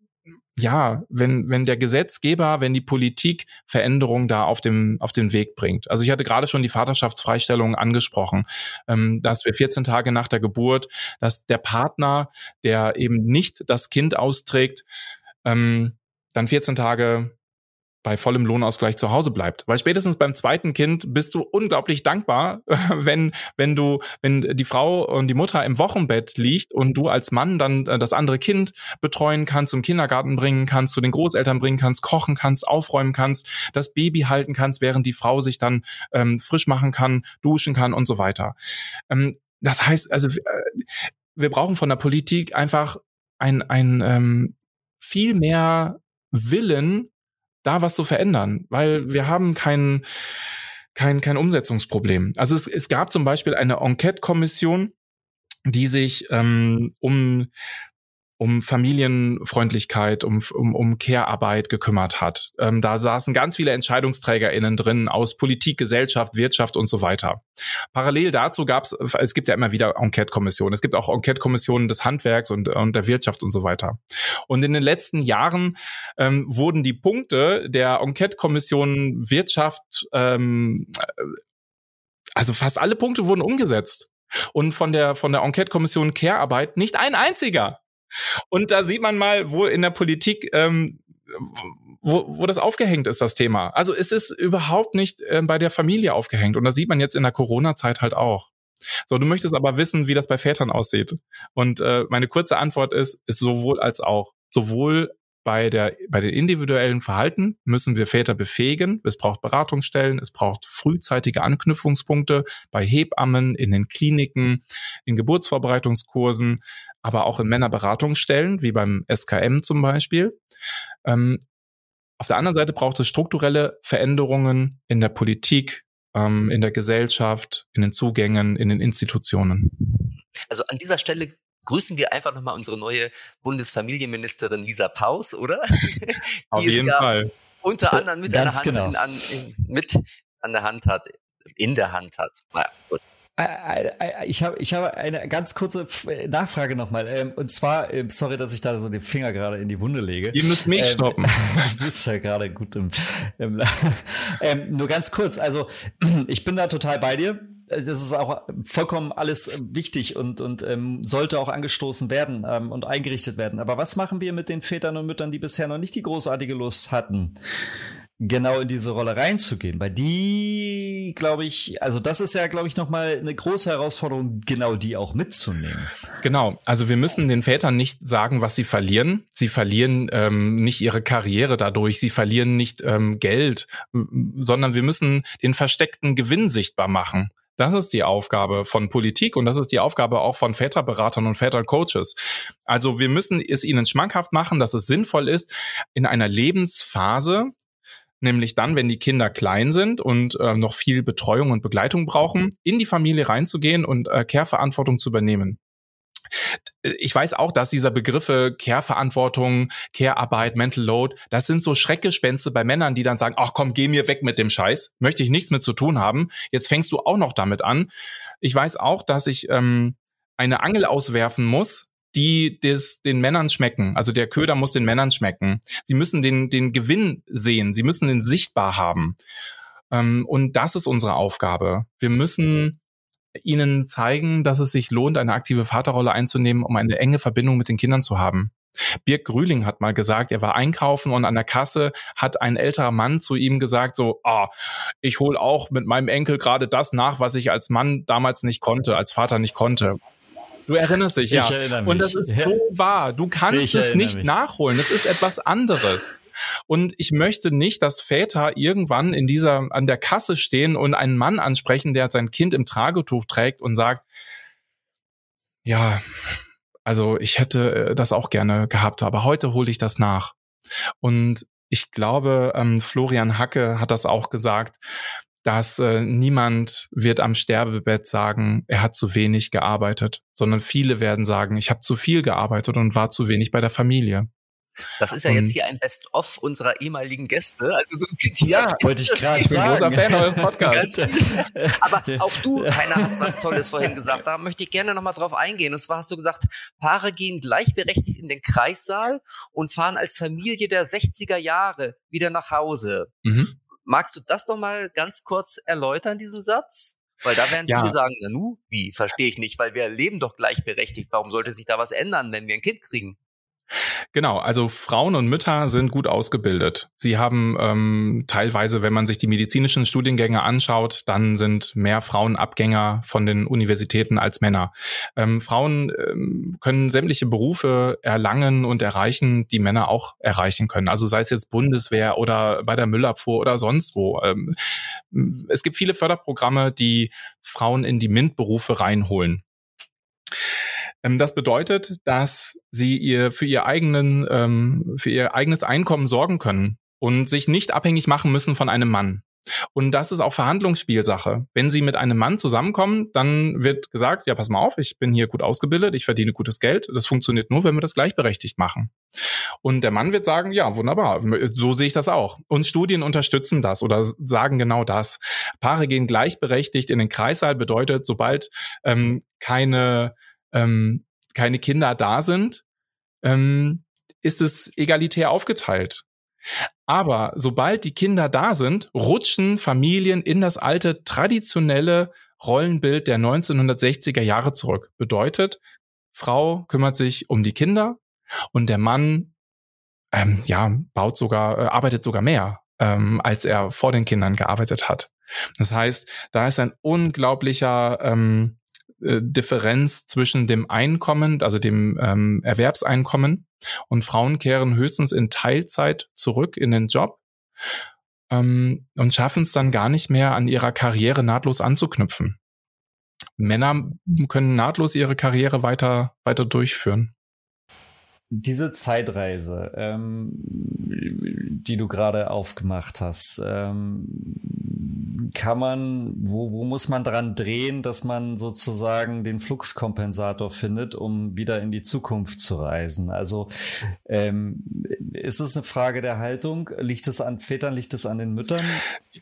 Speaker 3: ja, wenn, wenn der Gesetzgeber, wenn die Politik Veränderungen da auf dem, auf den Weg bringt. Also ich hatte gerade schon die Vaterschaftsfreistellung angesprochen, ähm, dass wir 14 Tage nach der Geburt, dass der Partner, der eben nicht das Kind austrägt, ähm, dann 14 Tage bei vollem Lohnausgleich zu Hause bleibt. Weil spätestens beim zweiten Kind bist du unglaublich dankbar, wenn, wenn du, wenn die Frau und die Mutter im Wochenbett liegt und du als Mann dann äh, das andere Kind betreuen kannst, zum Kindergarten bringen kannst, zu den Großeltern bringen kannst, kochen kannst, aufräumen kannst, das Baby halten kannst, während die Frau sich dann ähm, frisch machen kann, duschen kann und so weiter. Ähm, das heißt, also äh, wir brauchen von der Politik einfach ein, ein ähm, viel mehr Willen, da was zu verändern, weil wir haben kein, kein, kein Umsetzungsproblem. Also es, es gab zum Beispiel eine Enquete-Kommission, die sich ähm, um um Familienfreundlichkeit, um, um, um Care-Arbeit gekümmert hat. Ähm, da saßen ganz viele EntscheidungsträgerInnen drin aus Politik, Gesellschaft, Wirtschaft und so weiter. Parallel dazu gab es, es gibt ja immer wieder Enquete-Kommissionen. Es gibt auch Enquete-Kommissionen des Handwerks und, und der Wirtschaft und so weiter. Und in den letzten Jahren ähm, wurden die Punkte der Enquete-Kommission Wirtschaft, ähm, also fast alle Punkte wurden umgesetzt. Und von der, von der Enquete-Kommission Care-Arbeit nicht ein einziger. Und da sieht man mal, wo in der Politik ähm, wo, wo das aufgehängt ist, das Thema. Also es ist überhaupt nicht äh, bei der Familie aufgehängt. Und das sieht man jetzt in der Corona-Zeit halt auch. So, du möchtest aber wissen, wie das bei Vätern aussieht. Und äh, meine kurze Antwort ist, ist sowohl als auch. Sowohl bei der, bei den individuellen Verhalten müssen wir Väter befähigen. Es braucht Beratungsstellen, es braucht frühzeitige Anknüpfungspunkte bei Hebammen, in den Kliniken, in Geburtsvorbereitungskursen aber auch in Männerberatungsstellen, wie beim SKM zum Beispiel. Ähm, auf der anderen Seite braucht es strukturelle Veränderungen in der Politik, ähm, in der Gesellschaft, in den Zugängen, in den Institutionen.
Speaker 2: Also an dieser Stelle grüßen wir einfach nochmal unsere neue Bundesfamilienministerin Lisa Paus, oder?
Speaker 3: Auf jeden ja Fall.
Speaker 2: Unter anderem mit, Hand genau. in, an, in, mit an der Hand hat, in der Hand hat. Naja, gut.
Speaker 1: Äh, äh, äh, ich habe ich habe eine ganz kurze Nachfrage nochmal. Ähm, und zwar, ähm, sorry, dass ich da so den Finger gerade in die Wunde lege.
Speaker 3: Ihr müsst mich ähm, stoppen.
Speaker 1: du bist ja gerade gut im, im ähm, Nur ganz kurz, also ich bin da total bei dir. Das ist auch vollkommen alles wichtig und, und ähm, sollte auch angestoßen werden ähm, und eingerichtet werden. Aber was machen wir mit den Vätern und Müttern, die bisher noch nicht die großartige Lust hatten? Genau in diese Rolle reinzugehen. Bei die, glaube ich, also das ist ja, glaube ich, nochmal eine große Herausforderung, genau die auch mitzunehmen.
Speaker 3: Genau, also wir müssen den Vätern nicht sagen, was sie verlieren. Sie verlieren ähm, nicht ihre Karriere dadurch, sie verlieren nicht ähm, Geld, sondern wir müssen den versteckten Gewinn sichtbar machen. Das ist die Aufgabe von Politik und das ist die Aufgabe auch von Väterberatern und Vätercoaches. Also wir müssen es ihnen schmackhaft machen, dass es sinnvoll ist, in einer Lebensphase nämlich dann, wenn die Kinder klein sind und äh, noch viel Betreuung und Begleitung brauchen, in die Familie reinzugehen und äh, Care-Verantwortung zu übernehmen. Ich weiß auch, dass dieser Begriffe Care-Verantwortung, Care-Arbeit, Mental Load, das sind so Schreckgespenste bei Männern, die dann sagen, ach komm, geh mir weg mit dem Scheiß, möchte ich nichts mit zu tun haben. Jetzt fängst du auch noch damit an. Ich weiß auch, dass ich ähm, eine Angel auswerfen muss, die des, den Männern schmecken. Also der Köder muss den Männern schmecken. Sie müssen den, den Gewinn sehen. Sie müssen den sichtbar haben. Ähm, und das ist unsere Aufgabe. Wir müssen ihnen zeigen, dass es sich lohnt, eine aktive Vaterrolle einzunehmen, um eine enge Verbindung mit den Kindern zu haben. Birk Grüling hat mal gesagt, er war einkaufen und an der Kasse hat ein älterer Mann zu ihm gesagt, so, ah, ich hol auch mit meinem Enkel gerade das nach, was ich als Mann damals nicht konnte, als Vater nicht konnte. Du erinnerst dich, ja. Und das ist so wahr. Du kannst ich es nicht mich. nachholen. Das ist etwas anderes. Und ich möchte nicht, dass Väter irgendwann in dieser, an der Kasse stehen und einen Mann ansprechen, der sein Kind im Tragetuch trägt und sagt, ja, also ich hätte äh, das auch gerne gehabt, aber heute hole ich das nach. Und ich glaube, ähm, Florian Hacke hat das auch gesagt, dass äh, niemand wird am Sterbebett sagen, er hat zu wenig gearbeitet, sondern viele werden sagen, ich habe zu viel gearbeitet und war zu wenig bei der Familie.
Speaker 2: Das ist ja jetzt hier ein Best-of unserer ehemaligen Gäste. Also
Speaker 1: ja, wollte ich gerade sagen.
Speaker 3: Großer Fan eures Podcasts.
Speaker 2: Aber auch du, Heiner, hast was Tolles vorhin gesagt. Da möchte ich gerne nochmal drauf eingehen. Und zwar hast du gesagt, Paare gehen gleichberechtigt in den Kreissaal und fahren als Familie der 60er Jahre wieder nach Hause. Mhm. Magst du das doch mal ganz kurz erläutern, diesen Satz? Weil da werden ja. viele sagen, na nu, wie, verstehe ich nicht, weil wir leben doch gleichberechtigt. Warum sollte sich da was ändern, wenn wir ein Kind kriegen?
Speaker 3: Genau, also Frauen und Mütter sind gut ausgebildet. Sie haben ähm, teilweise, wenn man sich die medizinischen Studiengänge anschaut, dann sind mehr Frauen Abgänger von den Universitäten als Männer. Ähm, Frauen ähm, können sämtliche Berufe erlangen und erreichen, die Männer auch erreichen können. Also sei es jetzt Bundeswehr oder bei der Müllabfuhr oder sonst wo. Ähm, es gibt viele Förderprogramme, die Frauen in die MINT-Berufe reinholen. Ähm, das bedeutet, dass sie ihr für ihr eigenen, ähm, für ihr eigenes Einkommen sorgen können und sich nicht abhängig machen müssen von einem Mann. Und das ist auch Verhandlungsspielsache. Wenn Sie mit einem Mann zusammenkommen, dann wird gesagt, ja, pass mal auf, ich bin hier gut ausgebildet, ich verdiene gutes Geld. Das funktioniert nur, wenn wir das gleichberechtigt machen. Und der Mann wird sagen, ja, wunderbar, so sehe ich das auch. Und Studien unterstützen das oder sagen genau das. Paare gehen gleichberechtigt in den Kreissaal bedeutet, sobald ähm, keine ähm, keine Kinder da sind, ähm, ist es egalitär aufgeteilt. Aber sobald die Kinder da sind, rutschen Familien in das alte traditionelle Rollenbild der 1960er Jahre zurück. Bedeutet, Frau kümmert sich um die Kinder und der Mann ähm, ja baut sogar äh, arbeitet sogar mehr ähm, als er vor den Kindern gearbeitet hat. Das heißt, da ist ein unglaublicher ähm, äh, Differenz zwischen dem Einkommen, also dem ähm, Erwerbseinkommen und Frauen kehren höchstens in Teilzeit zurück in den Job ähm, und schaffen es dann gar nicht mehr an ihrer Karriere nahtlos anzuknüpfen. Männer können nahtlos ihre Karriere weiter, weiter durchführen.
Speaker 1: Diese Zeitreise, ähm, die du gerade aufgemacht hast, ähm, kann man, wo, wo muss man dran drehen, dass man sozusagen den Fluxkompensator findet, um wieder in die Zukunft zu reisen? Also ähm, ist es eine Frage der Haltung? Liegt es an Vätern, liegt es an den Müttern?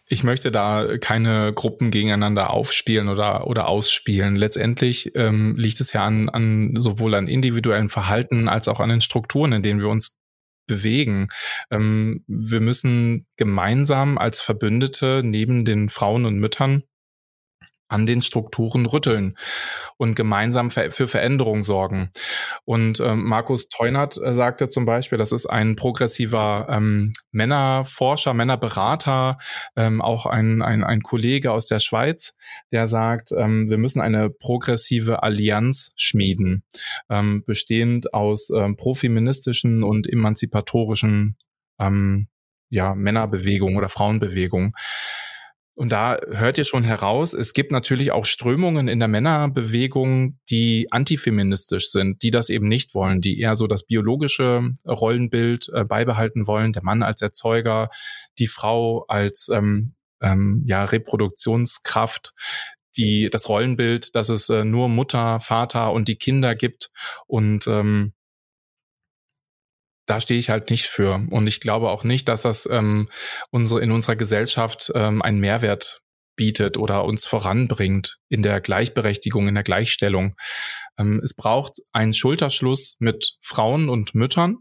Speaker 3: Ich möchte da keine Gruppen gegeneinander aufspielen oder, oder ausspielen. Letztendlich ähm, liegt es ja an, an sowohl an individuellen Verhalten als auch an den Strukturen, in denen wir uns bewegen. Ähm, wir müssen gemeinsam als Verbündete neben den Frauen und Müttern an den Strukturen rütteln und gemeinsam für Veränderung sorgen. Und ähm, Markus Teunert äh, sagte zum Beispiel, das ist ein progressiver ähm, Männerforscher, Männerberater, ähm, auch ein, ein, ein Kollege aus der Schweiz, der sagt, ähm, wir müssen eine progressive Allianz schmieden, ähm, bestehend aus ähm, profeministischen und emanzipatorischen ähm, ja, Männerbewegungen oder Frauenbewegungen. Und da hört ihr schon heraus, es gibt natürlich auch Strömungen in der Männerbewegung, die antifeministisch sind, die das eben nicht wollen, die eher so das biologische Rollenbild äh, beibehalten wollen, der Mann als Erzeuger, die Frau als ähm, ähm, ja, Reproduktionskraft, die, das Rollenbild, dass es äh, nur Mutter, Vater und die Kinder gibt. Und ähm, da stehe ich halt nicht für. Und ich glaube auch nicht, dass das ähm, unsere, in unserer Gesellschaft ähm, einen Mehrwert bietet oder uns voranbringt in der Gleichberechtigung, in der Gleichstellung. Ähm, es braucht einen Schulterschluss mit Frauen und Müttern.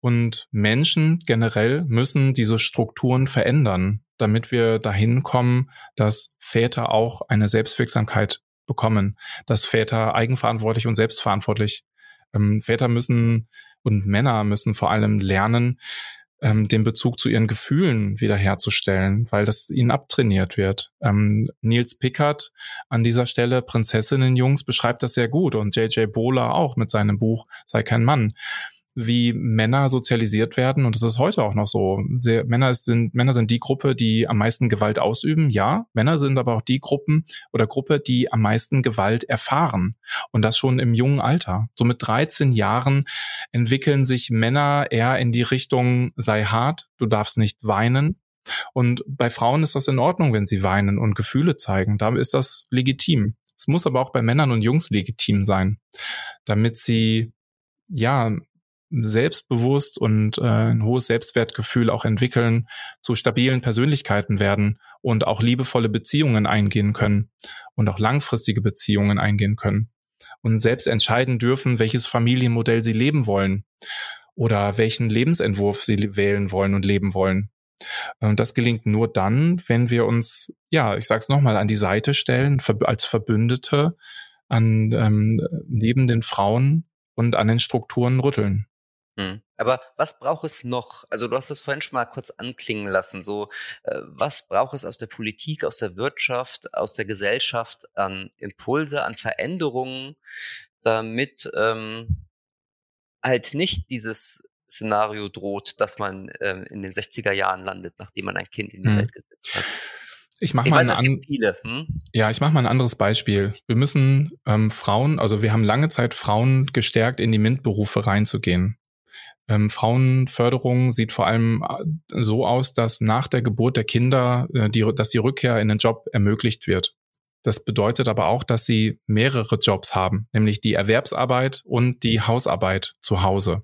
Speaker 3: Und Menschen generell müssen diese Strukturen verändern, damit wir dahin kommen, dass Väter auch eine Selbstwirksamkeit bekommen, dass Väter eigenverantwortlich und selbstverantwortlich ähm, Väter müssen Und Männer müssen vor allem lernen, ähm, den Bezug zu ihren Gefühlen wiederherzustellen, weil das ihnen abtrainiert wird. Ähm, Nils Pickard an dieser Stelle, Prinzessinnenjungs, beschreibt das sehr gut und J.J. Bohler auch mit seinem Buch Sei kein Mann wie Männer sozialisiert werden und das ist heute auch noch so. Sehr, Männer sind Männer sind die Gruppe, die am meisten Gewalt ausüben. Ja, Männer sind aber auch die Gruppen oder Gruppe, die am meisten Gewalt erfahren und das schon im jungen Alter. So mit 13 Jahren entwickeln sich Männer eher in die Richtung sei hart, du darfst nicht weinen. Und bei Frauen ist das in Ordnung, wenn sie weinen und Gefühle zeigen. Da ist das legitim. Es muss aber auch bei Männern und Jungs legitim sein, damit sie ja selbstbewusst und äh, ein hohes Selbstwertgefühl auch entwickeln, zu stabilen Persönlichkeiten werden und auch liebevolle Beziehungen eingehen können und auch langfristige Beziehungen eingehen können und selbst entscheiden dürfen, welches Familienmodell sie leben wollen oder welchen Lebensentwurf sie wählen wollen und leben wollen. Und das gelingt nur dann, wenn wir uns, ja, ich sag's nochmal, an die Seite stellen, als Verbündete, an ähm, neben den Frauen und an den Strukturen rütteln.
Speaker 2: Mhm. Aber was braucht es noch? Also du hast das vorhin schon mal kurz anklingen lassen. So, äh, was braucht es aus der Politik, aus der Wirtschaft, aus der Gesellschaft an Impulse, an Veränderungen, damit ähm, halt nicht dieses Szenario droht, dass man ähm, in den 60er Jahren landet, nachdem man ein Kind in die hm. Welt gesetzt hat.
Speaker 3: Ich mache mal, weiß, ein hm? ja, ich mach mal ein anderes Beispiel. Wir müssen ähm, Frauen, also wir haben lange Zeit Frauen gestärkt, in die MINT-Berufe reinzugehen. Ähm, Frauenförderung sieht vor allem äh, so aus, dass nach der Geburt der Kinder, äh, die, dass die Rückkehr in den Job ermöglicht wird. Das bedeutet aber auch, dass sie mehrere Jobs haben, nämlich die Erwerbsarbeit und die Hausarbeit zu Hause.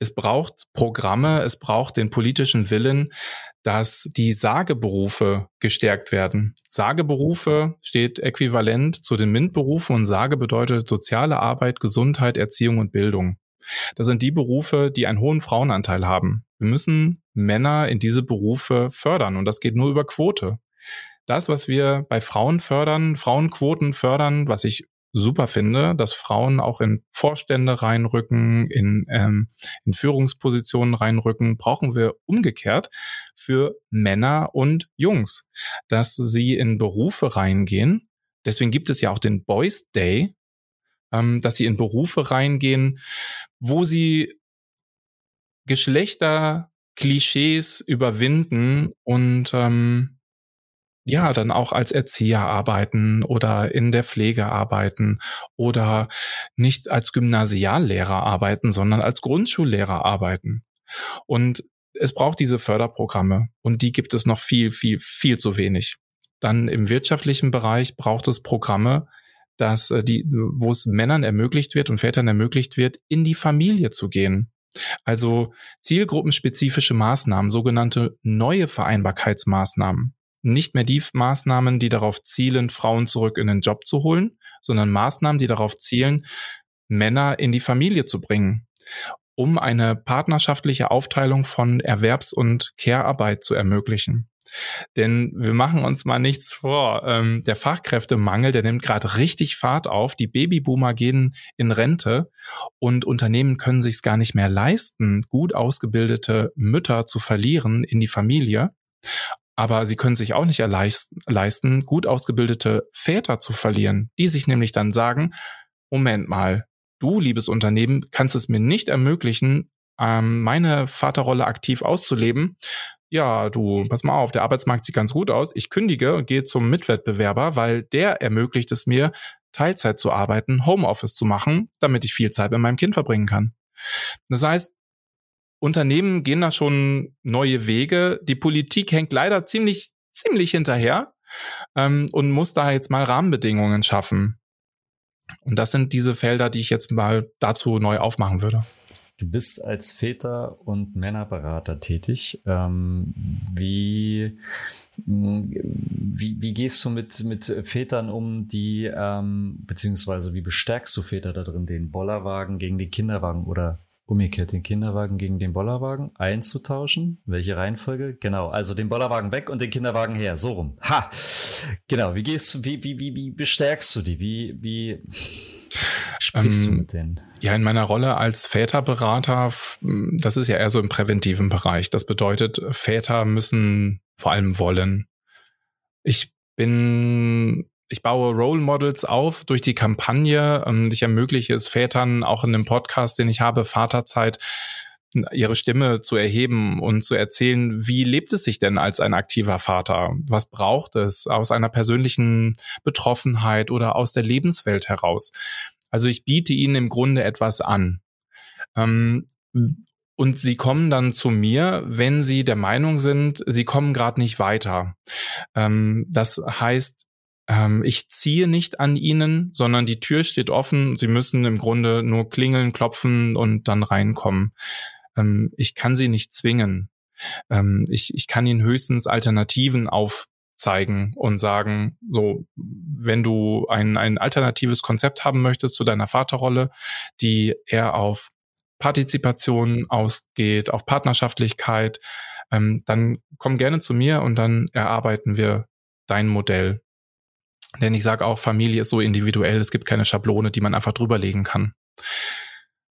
Speaker 3: Es braucht Programme, es braucht den politischen Willen, dass die Sageberufe gestärkt werden. Sageberufe steht äquivalent zu den MINT-Berufen und Sage bedeutet soziale Arbeit, Gesundheit, Erziehung und Bildung. Das sind die Berufe, die einen hohen Frauenanteil haben. Wir müssen Männer in diese Berufe fördern und das geht nur über Quote. Das, was wir bei Frauen fördern, Frauenquoten fördern, was ich super finde, dass Frauen auch in Vorstände reinrücken, in, ähm, in Führungspositionen reinrücken, brauchen wir umgekehrt für Männer und Jungs, dass sie in Berufe reingehen. Deswegen gibt es ja auch den Boys Day, ähm, dass sie in Berufe reingehen, wo sie Geschlechterklischees überwinden und ähm, ja, dann auch als Erzieher arbeiten oder in der Pflege arbeiten oder nicht als Gymnasiallehrer arbeiten, sondern als Grundschullehrer arbeiten. Und es braucht diese Förderprogramme und die gibt es noch viel, viel, viel zu wenig. Dann im wirtschaftlichen Bereich braucht es Programme, dass äh, die, wo es Männern ermöglicht wird und Vätern ermöglicht wird, in die Familie zu gehen. Also zielgruppenspezifische Maßnahmen, sogenannte neue Vereinbarkeitsmaßnahmen. Nicht mehr die Maßnahmen, die darauf zielen, Frauen zurück in den Job zu holen, sondern Maßnahmen, die darauf zielen, Männer in die Familie zu bringen, um eine partnerschaftliche Aufteilung von Erwerbs- und Care-Arbeit zu ermöglichen. Denn wir machen uns mal nichts vor. Ähm, der Fachkräftemangel, der nimmt gerade richtig Fahrt auf. Die Babyboomer gehen in Rente und Unternehmen können sich gar nicht mehr leisten, gut ausgebildete Mütter zu verlieren in die Familie. Aber sie können sich auch nicht leisten, gut ausgebildete Väter zu verlieren, die sich nämlich dann sagen, Moment mal, du, liebes Unternehmen, kannst es mir nicht ermöglichen, ähm, meine Vaterrolle aktiv auszuleben ja, du, pass mal auf, der Arbeitsmarkt sieht ganz gut aus. Ich kündige und gehe zum Mitwettbewerber, weil der ermöglicht es mir, Teilzeit zu arbeiten, Homeoffice zu machen, damit ich viel Zeit mit meinem Kind verbringen kann. Das heißt, Unternehmen gehen da schon neue Wege. Die Politik hängt leider ziemlich, ziemlich hinterher ähm, und muss da jetzt mal Rahmenbedingungen schaffen. Und das sind diese Felder, die ich jetzt mal dazu neu aufmachen würde.
Speaker 1: Du bist als Väter- und Männerberater tätig. Ähm, wie, wie, wie gehst du mit, mit Vätern um, die, ähm, beziehungsweise wie bestärkst du Väter da drin, den Bollerwagen gegen den Kinderwagen oder umgekehrt den Kinderwagen gegen den Bollerwagen einzutauschen? Welche Reihenfolge? Genau, also den Bollerwagen weg und den Kinderwagen her, so rum. Ha! Genau, wie gehst du, wie, wie, wie, wie bestärkst du die? Wie, wie Sprichst ähm, du mit denen?
Speaker 3: Ja, in meiner Rolle als Väterberater, das ist ja eher so im präventiven Bereich. Das bedeutet, Väter müssen vor allem wollen. Ich bin ich baue Role Models auf durch die Kampagne und ich ermögliche es Vätern auch in dem Podcast, den ich habe, Vaterzeit, ihre Stimme zu erheben und zu erzählen, wie lebt es sich denn als ein aktiver Vater? Was braucht es aus einer persönlichen Betroffenheit oder aus der Lebenswelt heraus? Also ich biete ihnen im Grunde etwas an. Ähm, und sie kommen dann zu mir, wenn sie der Meinung sind, sie kommen gerade nicht weiter. Ähm, das heißt, ähm, ich ziehe nicht an ihnen, sondern die Tür steht offen. Sie müssen im Grunde nur klingeln, klopfen und dann reinkommen. Ähm, ich kann sie nicht zwingen. Ähm, ich, ich kann ihnen höchstens Alternativen aufzeigen und sagen, so, wenn du ein, ein alternatives Konzept haben möchtest zu deiner Vaterrolle, die eher auf Partizipation ausgeht, auf Partnerschaftlichkeit, ähm, dann komm gerne zu mir und dann erarbeiten wir dein Modell. Denn ich sage auch, Familie ist so individuell, es gibt keine Schablone, die man einfach drüberlegen kann.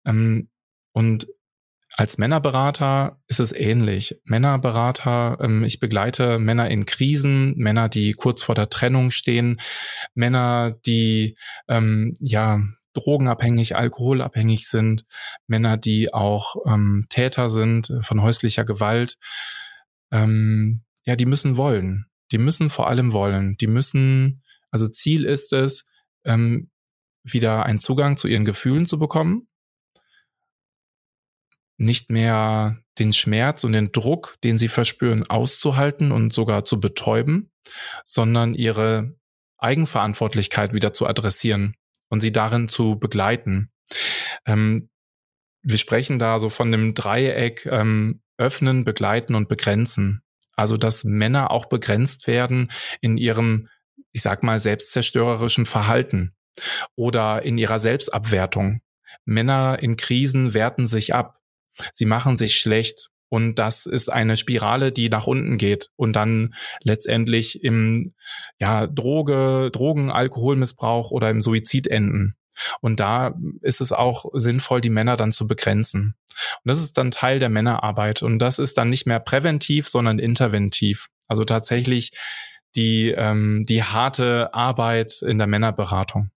Speaker 3: Ähm, und als Männerberater ist es ähnlich. Männerberater, ähm, ich begleite Männer in Krisen, Männer, die kurz vor der Trennung stehen, Männer, die ähm, ja drogenabhängig, alkoholabhängig sind, Männer, die auch ähm, Täter sind von häuslicher Gewalt. Ähm, ja, die müssen wollen. Die müssen vor allem wollen. Die müssen, also Ziel ist es, ähm, wieder einen Zugang zu ihren Gefühlen zu bekommen, nicht mehr den Schmerz und den Druck, den sie verspüren, auszuhalten und sogar zu betäuben, sondern ihre Eigenverantwortlichkeit wieder zu adressieren und sie darin zu begleiten. Ähm, wir sprechen da so von dem Dreieck ähm, öffnen, begleiten und begrenzen. Also dass Männer auch begrenzt werden in ihrem, ich sag mal, selbstzerstörerischen Verhalten oder in ihrer Selbstabwertung. Männer in Krisen werten sich ab. Sie machen sich schlecht und das ist eine Spirale, die nach unten geht und dann letztendlich im ja, Droge, Drogen, Alkoholmissbrauch oder im Suizid enden. Und da ist es auch sinnvoll, die Männer dann zu begrenzen. Und das ist dann Teil der Männerarbeit. Und das ist dann nicht mehr präventiv, sondern interventiv. Also tatsächlich die, ähm, die harte Arbeit in der Männerberatung.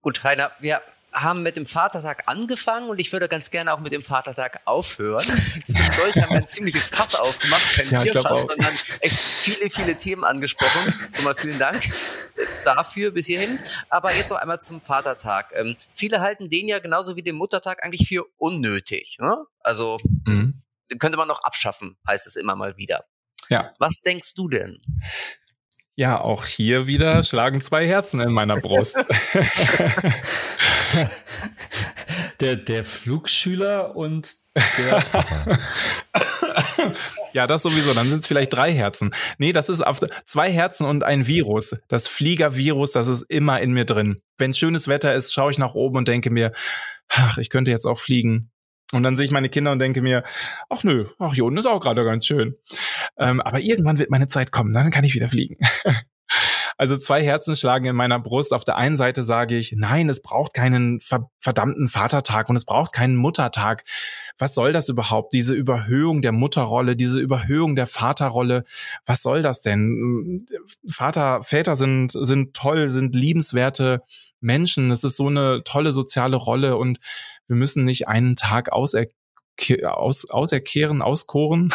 Speaker 2: Gut, Heiner, wir haben mit dem Vatertag angefangen und ich würde ganz gerne auch mit dem Vatertag aufhören. Zwischendurch haben wir ein ziemliches Fass aufgemacht, kein ja, Bierfass, sondern echt viele, viele Themen angesprochen. Nochmal vielen Dank dafür bis hierhin. Aber jetzt noch einmal zum Vatertag. Ähm, viele halten den ja genauso wie den Muttertag eigentlich für unnötig. Ne? Also mhm. könnte man noch abschaffen, heißt es immer mal wieder. Ja. Was denkst du denn?
Speaker 3: Ja, auch hier wieder schlagen zwei Herzen in meiner Brust.
Speaker 1: der, der Flugschüler und der
Speaker 3: Ja, das sowieso. Dann sind es vielleicht drei Herzen. Nee, das ist auf zwei Herzen und ein Virus. Das Fliegervirus, das ist immer in mir drin. Wenn schönes Wetter ist, schaue ich nach oben und denke mir, ach, ich könnte jetzt auch fliegen. Und dann sehe ich meine Kinder und denke mir, ach nö, ach hier unten ist auch gerade ganz schön. Ähm, aber irgendwann wird meine Zeit kommen, dann kann ich wieder fliegen. Also zwei Herzen schlagen in meiner Brust. Auf der einen Seite sage ich, nein, es braucht keinen verdammten Vatertag und es braucht keinen Muttertag. Was soll das überhaupt? Diese Überhöhung der Mutterrolle, diese Überhöhung der Vaterrolle. Was soll das denn? Vater, Väter sind, sind toll, sind liebenswerte Menschen. Es ist so eine tolle soziale Rolle und wir müssen nicht einen Tag auser aus, auserkehren, auskoren,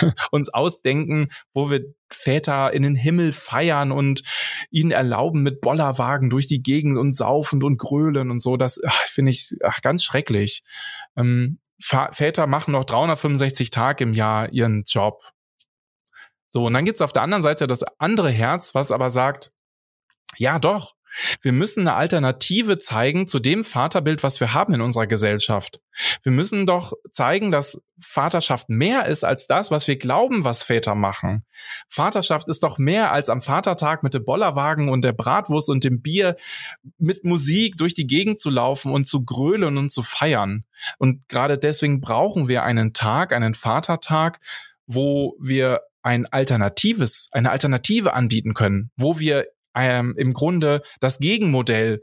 Speaker 3: uns ausdenken, wo wir Väter in den Himmel feiern und ihnen erlauben, mit Bollerwagen durch die Gegend und saufend und grölen und so. Das finde ich ach, ganz schrecklich. Ähm, Väter machen noch 365 Tage im Jahr ihren Job. So, und dann gibt's auf der anderen Seite das andere Herz, was aber sagt, ja doch, wir müssen eine Alternative zeigen zu dem Vaterbild, was wir haben in unserer Gesellschaft. Wir müssen doch zeigen, dass Vaterschaft mehr ist als das, was wir glauben, was Väter machen. Vaterschaft ist doch mehr als am Vatertag mit dem Bollerwagen und der Bratwurst und dem Bier mit Musik durch die Gegend zu laufen und zu grölen und zu feiern. Und gerade deswegen brauchen wir einen Tag, einen Vatertag, wo wir ein alternatives, eine Alternative anbieten können, wo wir ähm, im Grunde das Gegenmodell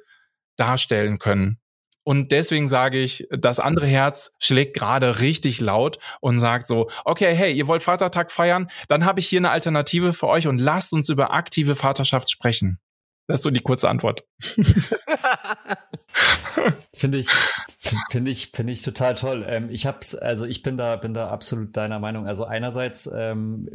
Speaker 3: darstellen können. Und deswegen sage ich, das andere Herz schlägt gerade richtig laut und sagt so, okay, hey, ihr wollt Vatertag feiern? Dann habe ich hier eine Alternative für euch und lasst uns über aktive Vaterschaft sprechen. Das ist so die kurze Antwort.
Speaker 1: finde ich, finde ich, finde ich total toll. Ähm, ich hab's, also ich bin da, bin da absolut deiner Meinung. Also einerseits ähm,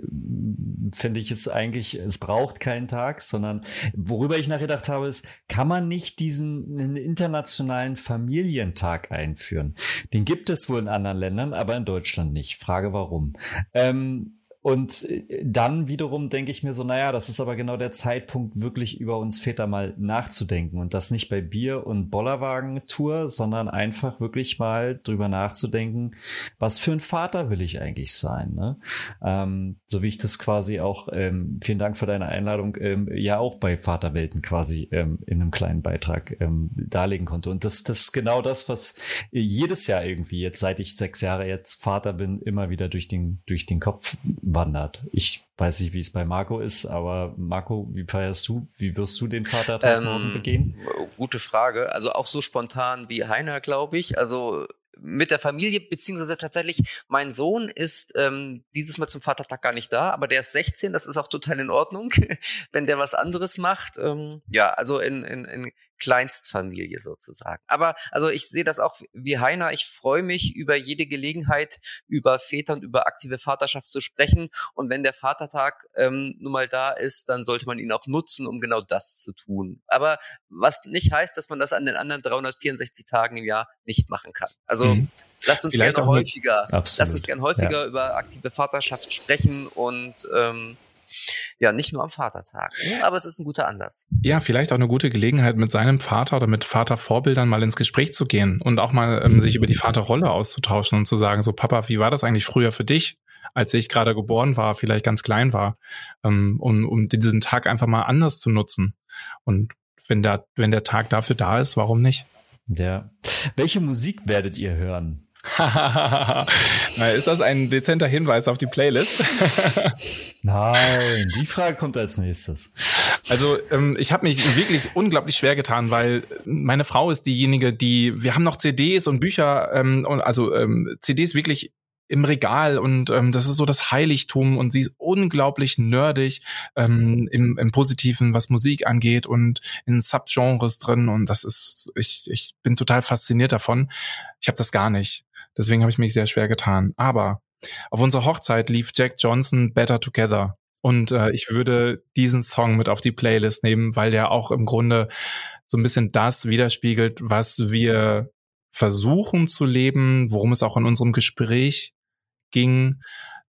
Speaker 1: finde ich es eigentlich, es braucht keinen Tag, sondern worüber ich nachgedacht habe, ist, kann man nicht diesen internationalen Familientag einführen? Den gibt es wohl in anderen Ländern, aber in Deutschland nicht. Frage warum. Ähm, und äh, dann wiederum denke ich mir so, naja, das ist aber genau der Zeitpunkt, wirklich über uns Väter mal nachzudenken. Und das nicht bei Bier- und Bollerwagen-Tour, sondern einfach wirklich mal drüber nachzudenken, was für ein Vater will ich eigentlich sein. Ne? Ähm, so wie ich das quasi auch, ähm, vielen Dank für deine Einladung, ähm, ja auch bei Vaterwelten quasi ähm, in einem kleinen Beitrag ähm, darlegen konnte. Und das, das ist genau das, was jedes Jahr irgendwie, jetzt seit ich sechs Jahre jetzt Vater bin, immer wieder durch den, durch den Kopf wandert. Ich weiß nicht, wie es bei Marco ist, aber Marco, wie feierst du? Wie wirst du den Vatertag ähm, begehen?
Speaker 2: Gute Frage. Also auch so spontan wie Heiner, glaube ich. Also mit der Familie, beziehungsweise tatsächlich, mein Sohn ist ähm, dieses Mal zum Vatertag gar nicht da, aber der ist 16, das ist auch total in Ordnung, wenn der was anderes macht. Ähm, ja, also in, in, in Kleinstfamilie sozusagen. Aber also ich sehe das auch wie Heiner. Ich freue mich über jede Gelegenheit, über Väter und über aktive Vaterschaft zu sprechen. Und wenn der Vatertag ähm, nun mal da ist, dann sollte man ihn auch nutzen, um genau das zu tun. Aber was nicht heißt, dass man das an den anderen 364 Tagen im Jahr nicht machen kann. Also mhm. Lasst uns gerne häufiger, lasst uns gerne häufiger ja. über aktive Vaterschaft sprechen und ähm, ja, nicht nur am Vatertag. Ne? Aber es ist ein guter Anlass.
Speaker 3: Ja, vielleicht auch eine gute Gelegenheit, mit seinem Vater oder mit Vatervorbildern mal ins Gespräch zu gehen und auch mal ähm, sich über die Vaterrolle auszutauschen und zu sagen, so Papa, wie war das eigentlich früher für dich? als ich gerade geboren war, vielleicht ganz klein war, ähm, um, um diesen Tag einfach mal anders zu nutzen. Und wenn der, wenn der Tag dafür da ist, warum nicht?
Speaker 1: Ja. Welche Musik werdet ihr hören?
Speaker 3: ist das ein dezenter Hinweis auf die Playlist?
Speaker 1: Nein, die Frage kommt als nächstes.
Speaker 3: Also ähm, ich habe mich wirklich unglaublich schwer getan, weil meine Frau ist diejenige, die wir haben noch CDs und Bücher, ähm, und also ähm, CDs wirklich im Regal und ähm, das ist so das Heiligtum und sie ist unglaublich nerdig ähm, im, im Positiven, was Musik angeht und in Subgenres drin und das ist, ich, ich bin total fasziniert davon. Ich habe das gar nicht. Deswegen habe ich mich sehr schwer getan. Aber auf unserer Hochzeit lief Jack Johnson Better Together. Und äh, ich würde diesen Song mit auf die Playlist nehmen, weil der auch im Grunde so ein bisschen das widerspiegelt, was wir versuchen zu leben, worum es auch in unserem Gespräch ging,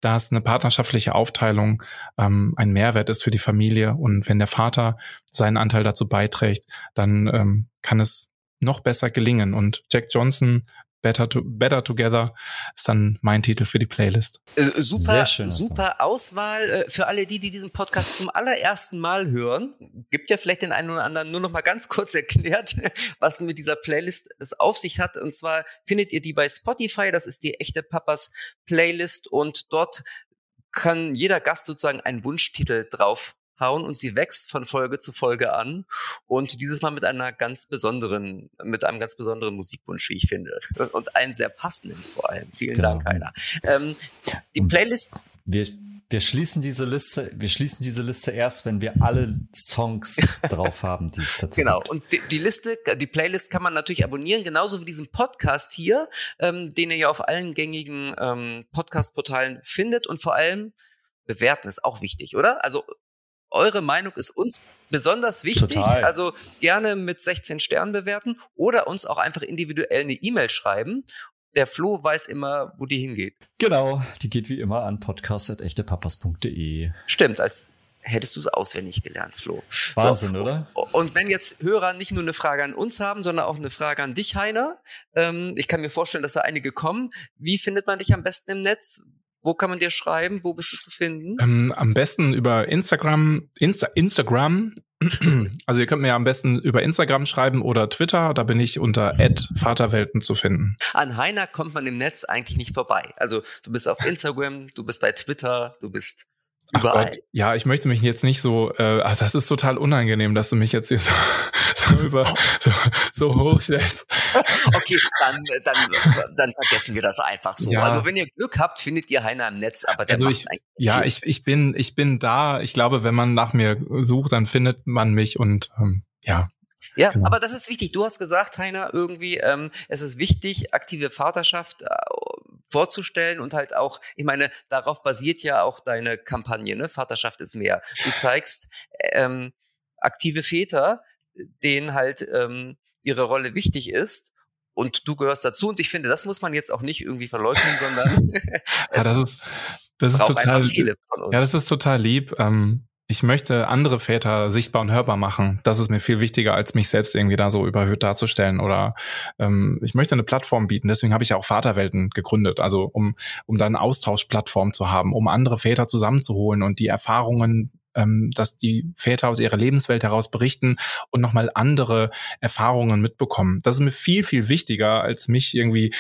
Speaker 3: dass eine partnerschaftliche Aufteilung ähm, ein Mehrwert ist für die Familie. Und wenn der Vater seinen Anteil dazu beiträgt, dann ähm, kann es noch besser gelingen. Und Jack Johnson Better, to, Better Together ist dann mein Titel für die Playlist.
Speaker 2: Äh, super, super Song. Auswahl äh, für alle die, die diesen Podcast zum allerersten Mal hören. Gibt ja vielleicht den einen oder anderen nur noch mal ganz kurz erklärt, was mit dieser Playlist es auf sich hat. Und zwar findet ihr die bei Spotify. Das ist die echte Papas Playlist und dort kann jeder Gast sozusagen einen Wunschtitel drauf hauen und sie wächst von Folge zu Folge an und dieses Mal mit einer ganz besonderen, mit einem ganz besonderen Musikwunsch, wie ich finde und einen sehr passenden vor allem. Vielen genau. Dank, Heiner. Ähm, die Playlist.
Speaker 1: Wir, wir schließen diese Liste, wir schließen diese Liste erst, wenn wir alle Songs drauf haben, die es dazu
Speaker 2: Genau. Gibt. Und die, die, Liste, die Playlist kann man natürlich abonnieren, genauso wie diesen Podcast hier, ähm, den ihr ja auf allen gängigen ähm, Podcast-Portalen findet und vor allem bewerten ist auch wichtig, oder? Also eure Meinung ist uns besonders wichtig. Total. Also gerne mit 16 Sternen bewerten oder uns auch einfach individuell eine E-Mail schreiben. Der Flo weiß immer, wo die hingeht.
Speaker 1: Genau, die geht wie immer an podcast.echtepapas.de.
Speaker 2: Stimmt, als hättest du es auswendig gelernt, Flo.
Speaker 1: Wahnsinn, so, oder?
Speaker 2: Und wenn jetzt Hörer nicht nur eine Frage an uns haben, sondern auch eine Frage an dich, Heiner, ähm, ich kann mir vorstellen, dass da einige kommen. Wie findet man dich am besten im Netz? Wo kann man dir schreiben? Wo bist du zu finden?
Speaker 3: Ähm, am besten über Instagram. Insta Instagram. Also ihr könnt mir am besten über Instagram schreiben oder Twitter. Da bin ich unter @vaterwelten zu finden.
Speaker 2: An Heiner kommt man im Netz eigentlich nicht vorbei. Also du bist auf Instagram, du bist bei Twitter, du bist
Speaker 3: Überall. ja, ich möchte mich jetzt nicht so, äh, ach, das ist total unangenehm, dass du mich jetzt hier so, so über so, so hochstellst.
Speaker 2: Okay, dann, dann, dann vergessen wir das einfach so. Ja. Also wenn ihr Glück habt, findet ihr Heiner im Netz, aber der
Speaker 3: also macht ich, Ja, ich, ich bin, ich bin da. Ich glaube, wenn man nach mir sucht, dann findet man mich und ähm, ja.
Speaker 2: Ja, genau. aber das ist wichtig. Du hast gesagt, Heiner, irgendwie, ähm, es ist wichtig, aktive Vaterschaft äh, vorzustellen und halt auch, ich meine, darauf basiert ja auch deine Kampagne, ne? Vaterschaft ist mehr. Du zeigst ähm, aktive Väter, denen halt ähm, ihre Rolle wichtig ist und du gehörst dazu und ich finde, das muss man jetzt auch nicht irgendwie verleugnen, sondern
Speaker 3: ja, das ist das ist total ja, das ist total lieb. Ähm, ich möchte andere Väter sichtbar und hörbar machen. Das ist mir viel wichtiger, als mich selbst irgendwie da so überhöht darzustellen. Oder ähm, ich möchte eine Plattform bieten. Deswegen habe ich ja auch Vaterwelten gegründet. Also um, um da eine Austauschplattform zu haben, um andere Väter zusammenzuholen und die Erfahrungen ähm, dass die Väter aus ihrer Lebenswelt heraus berichten und nochmal andere Erfahrungen mitbekommen. Das ist mir viel, viel wichtiger, als mich irgendwie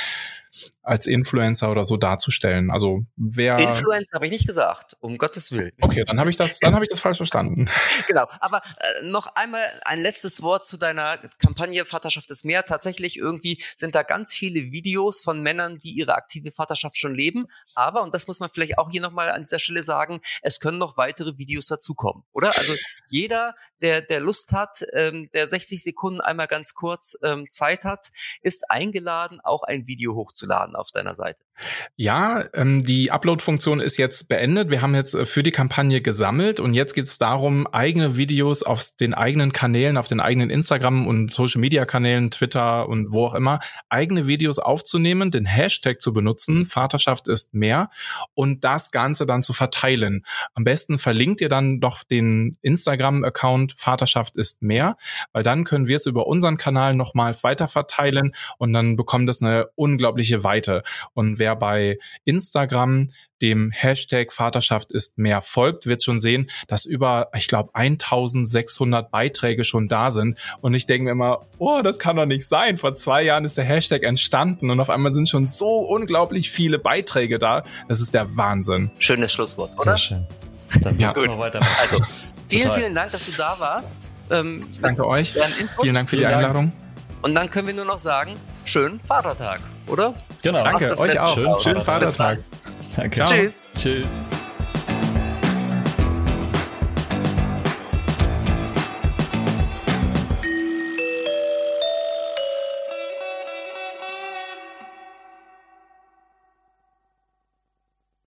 Speaker 3: als Influencer oder so darzustellen. Also wer
Speaker 2: Influencer habe ich nicht gesagt, um Gottes Willen.
Speaker 3: Okay, dann habe ich das, dann habe ich das falsch verstanden.
Speaker 2: Genau. Aber äh, noch einmal ein letztes Wort zu deiner Kampagne Vaterschaft ist mehr. Tatsächlich irgendwie sind da ganz viele Videos von Männern, die ihre aktive Vaterschaft schon leben. Aber und das muss man vielleicht auch hier nochmal an dieser Stelle sagen: Es können noch weitere Videos dazukommen, oder? Also jeder, der der Lust hat, ähm, der 60 Sekunden einmal ganz kurz ähm, Zeit hat, ist eingeladen, auch ein Video hochzuladen auf deiner Seite.
Speaker 3: Ja, ähm, die Upload-Funktion ist jetzt beendet. Wir haben jetzt äh, für die Kampagne gesammelt und jetzt geht es darum, eigene Videos auf den eigenen Kanälen, auf den eigenen Instagram- und Social-Media-Kanälen, Twitter und wo auch immer, eigene Videos aufzunehmen, den Hashtag zu benutzen, Vaterschaft ist mehr und das Ganze dann zu verteilen. Am besten verlinkt ihr dann doch den Instagram-Account Vaterschaft ist mehr, weil dann können wir es über unseren Kanal nochmal weiter verteilen und dann bekommt es eine unglaubliche Weite. Und wer bei Instagram dem Hashtag Vaterschaft ist mehr folgt, wird schon sehen, dass über, ich glaube, 1600 Beiträge schon da sind. Und ich denke mir immer, oh, das kann doch nicht sein. Vor zwei Jahren ist der Hashtag entstanden und auf einmal sind schon so unglaublich viele Beiträge da. Das ist der Wahnsinn.
Speaker 2: Schönes Schlusswort, oder?
Speaker 1: Sehr schön. Dann ja. noch weiter.
Speaker 2: Also, vielen, vielen Dank, dass du da warst.
Speaker 3: Ähm, ich danke euch. Vielen Dank für die Einladung.
Speaker 2: Und dann können wir nur noch sagen, schönen Vatertag, oder?
Speaker 3: Genau. Danke, euch auch.
Speaker 1: Schönen, schönen Vatertag.
Speaker 3: Danke.
Speaker 2: Tschüss.
Speaker 1: Tschüss.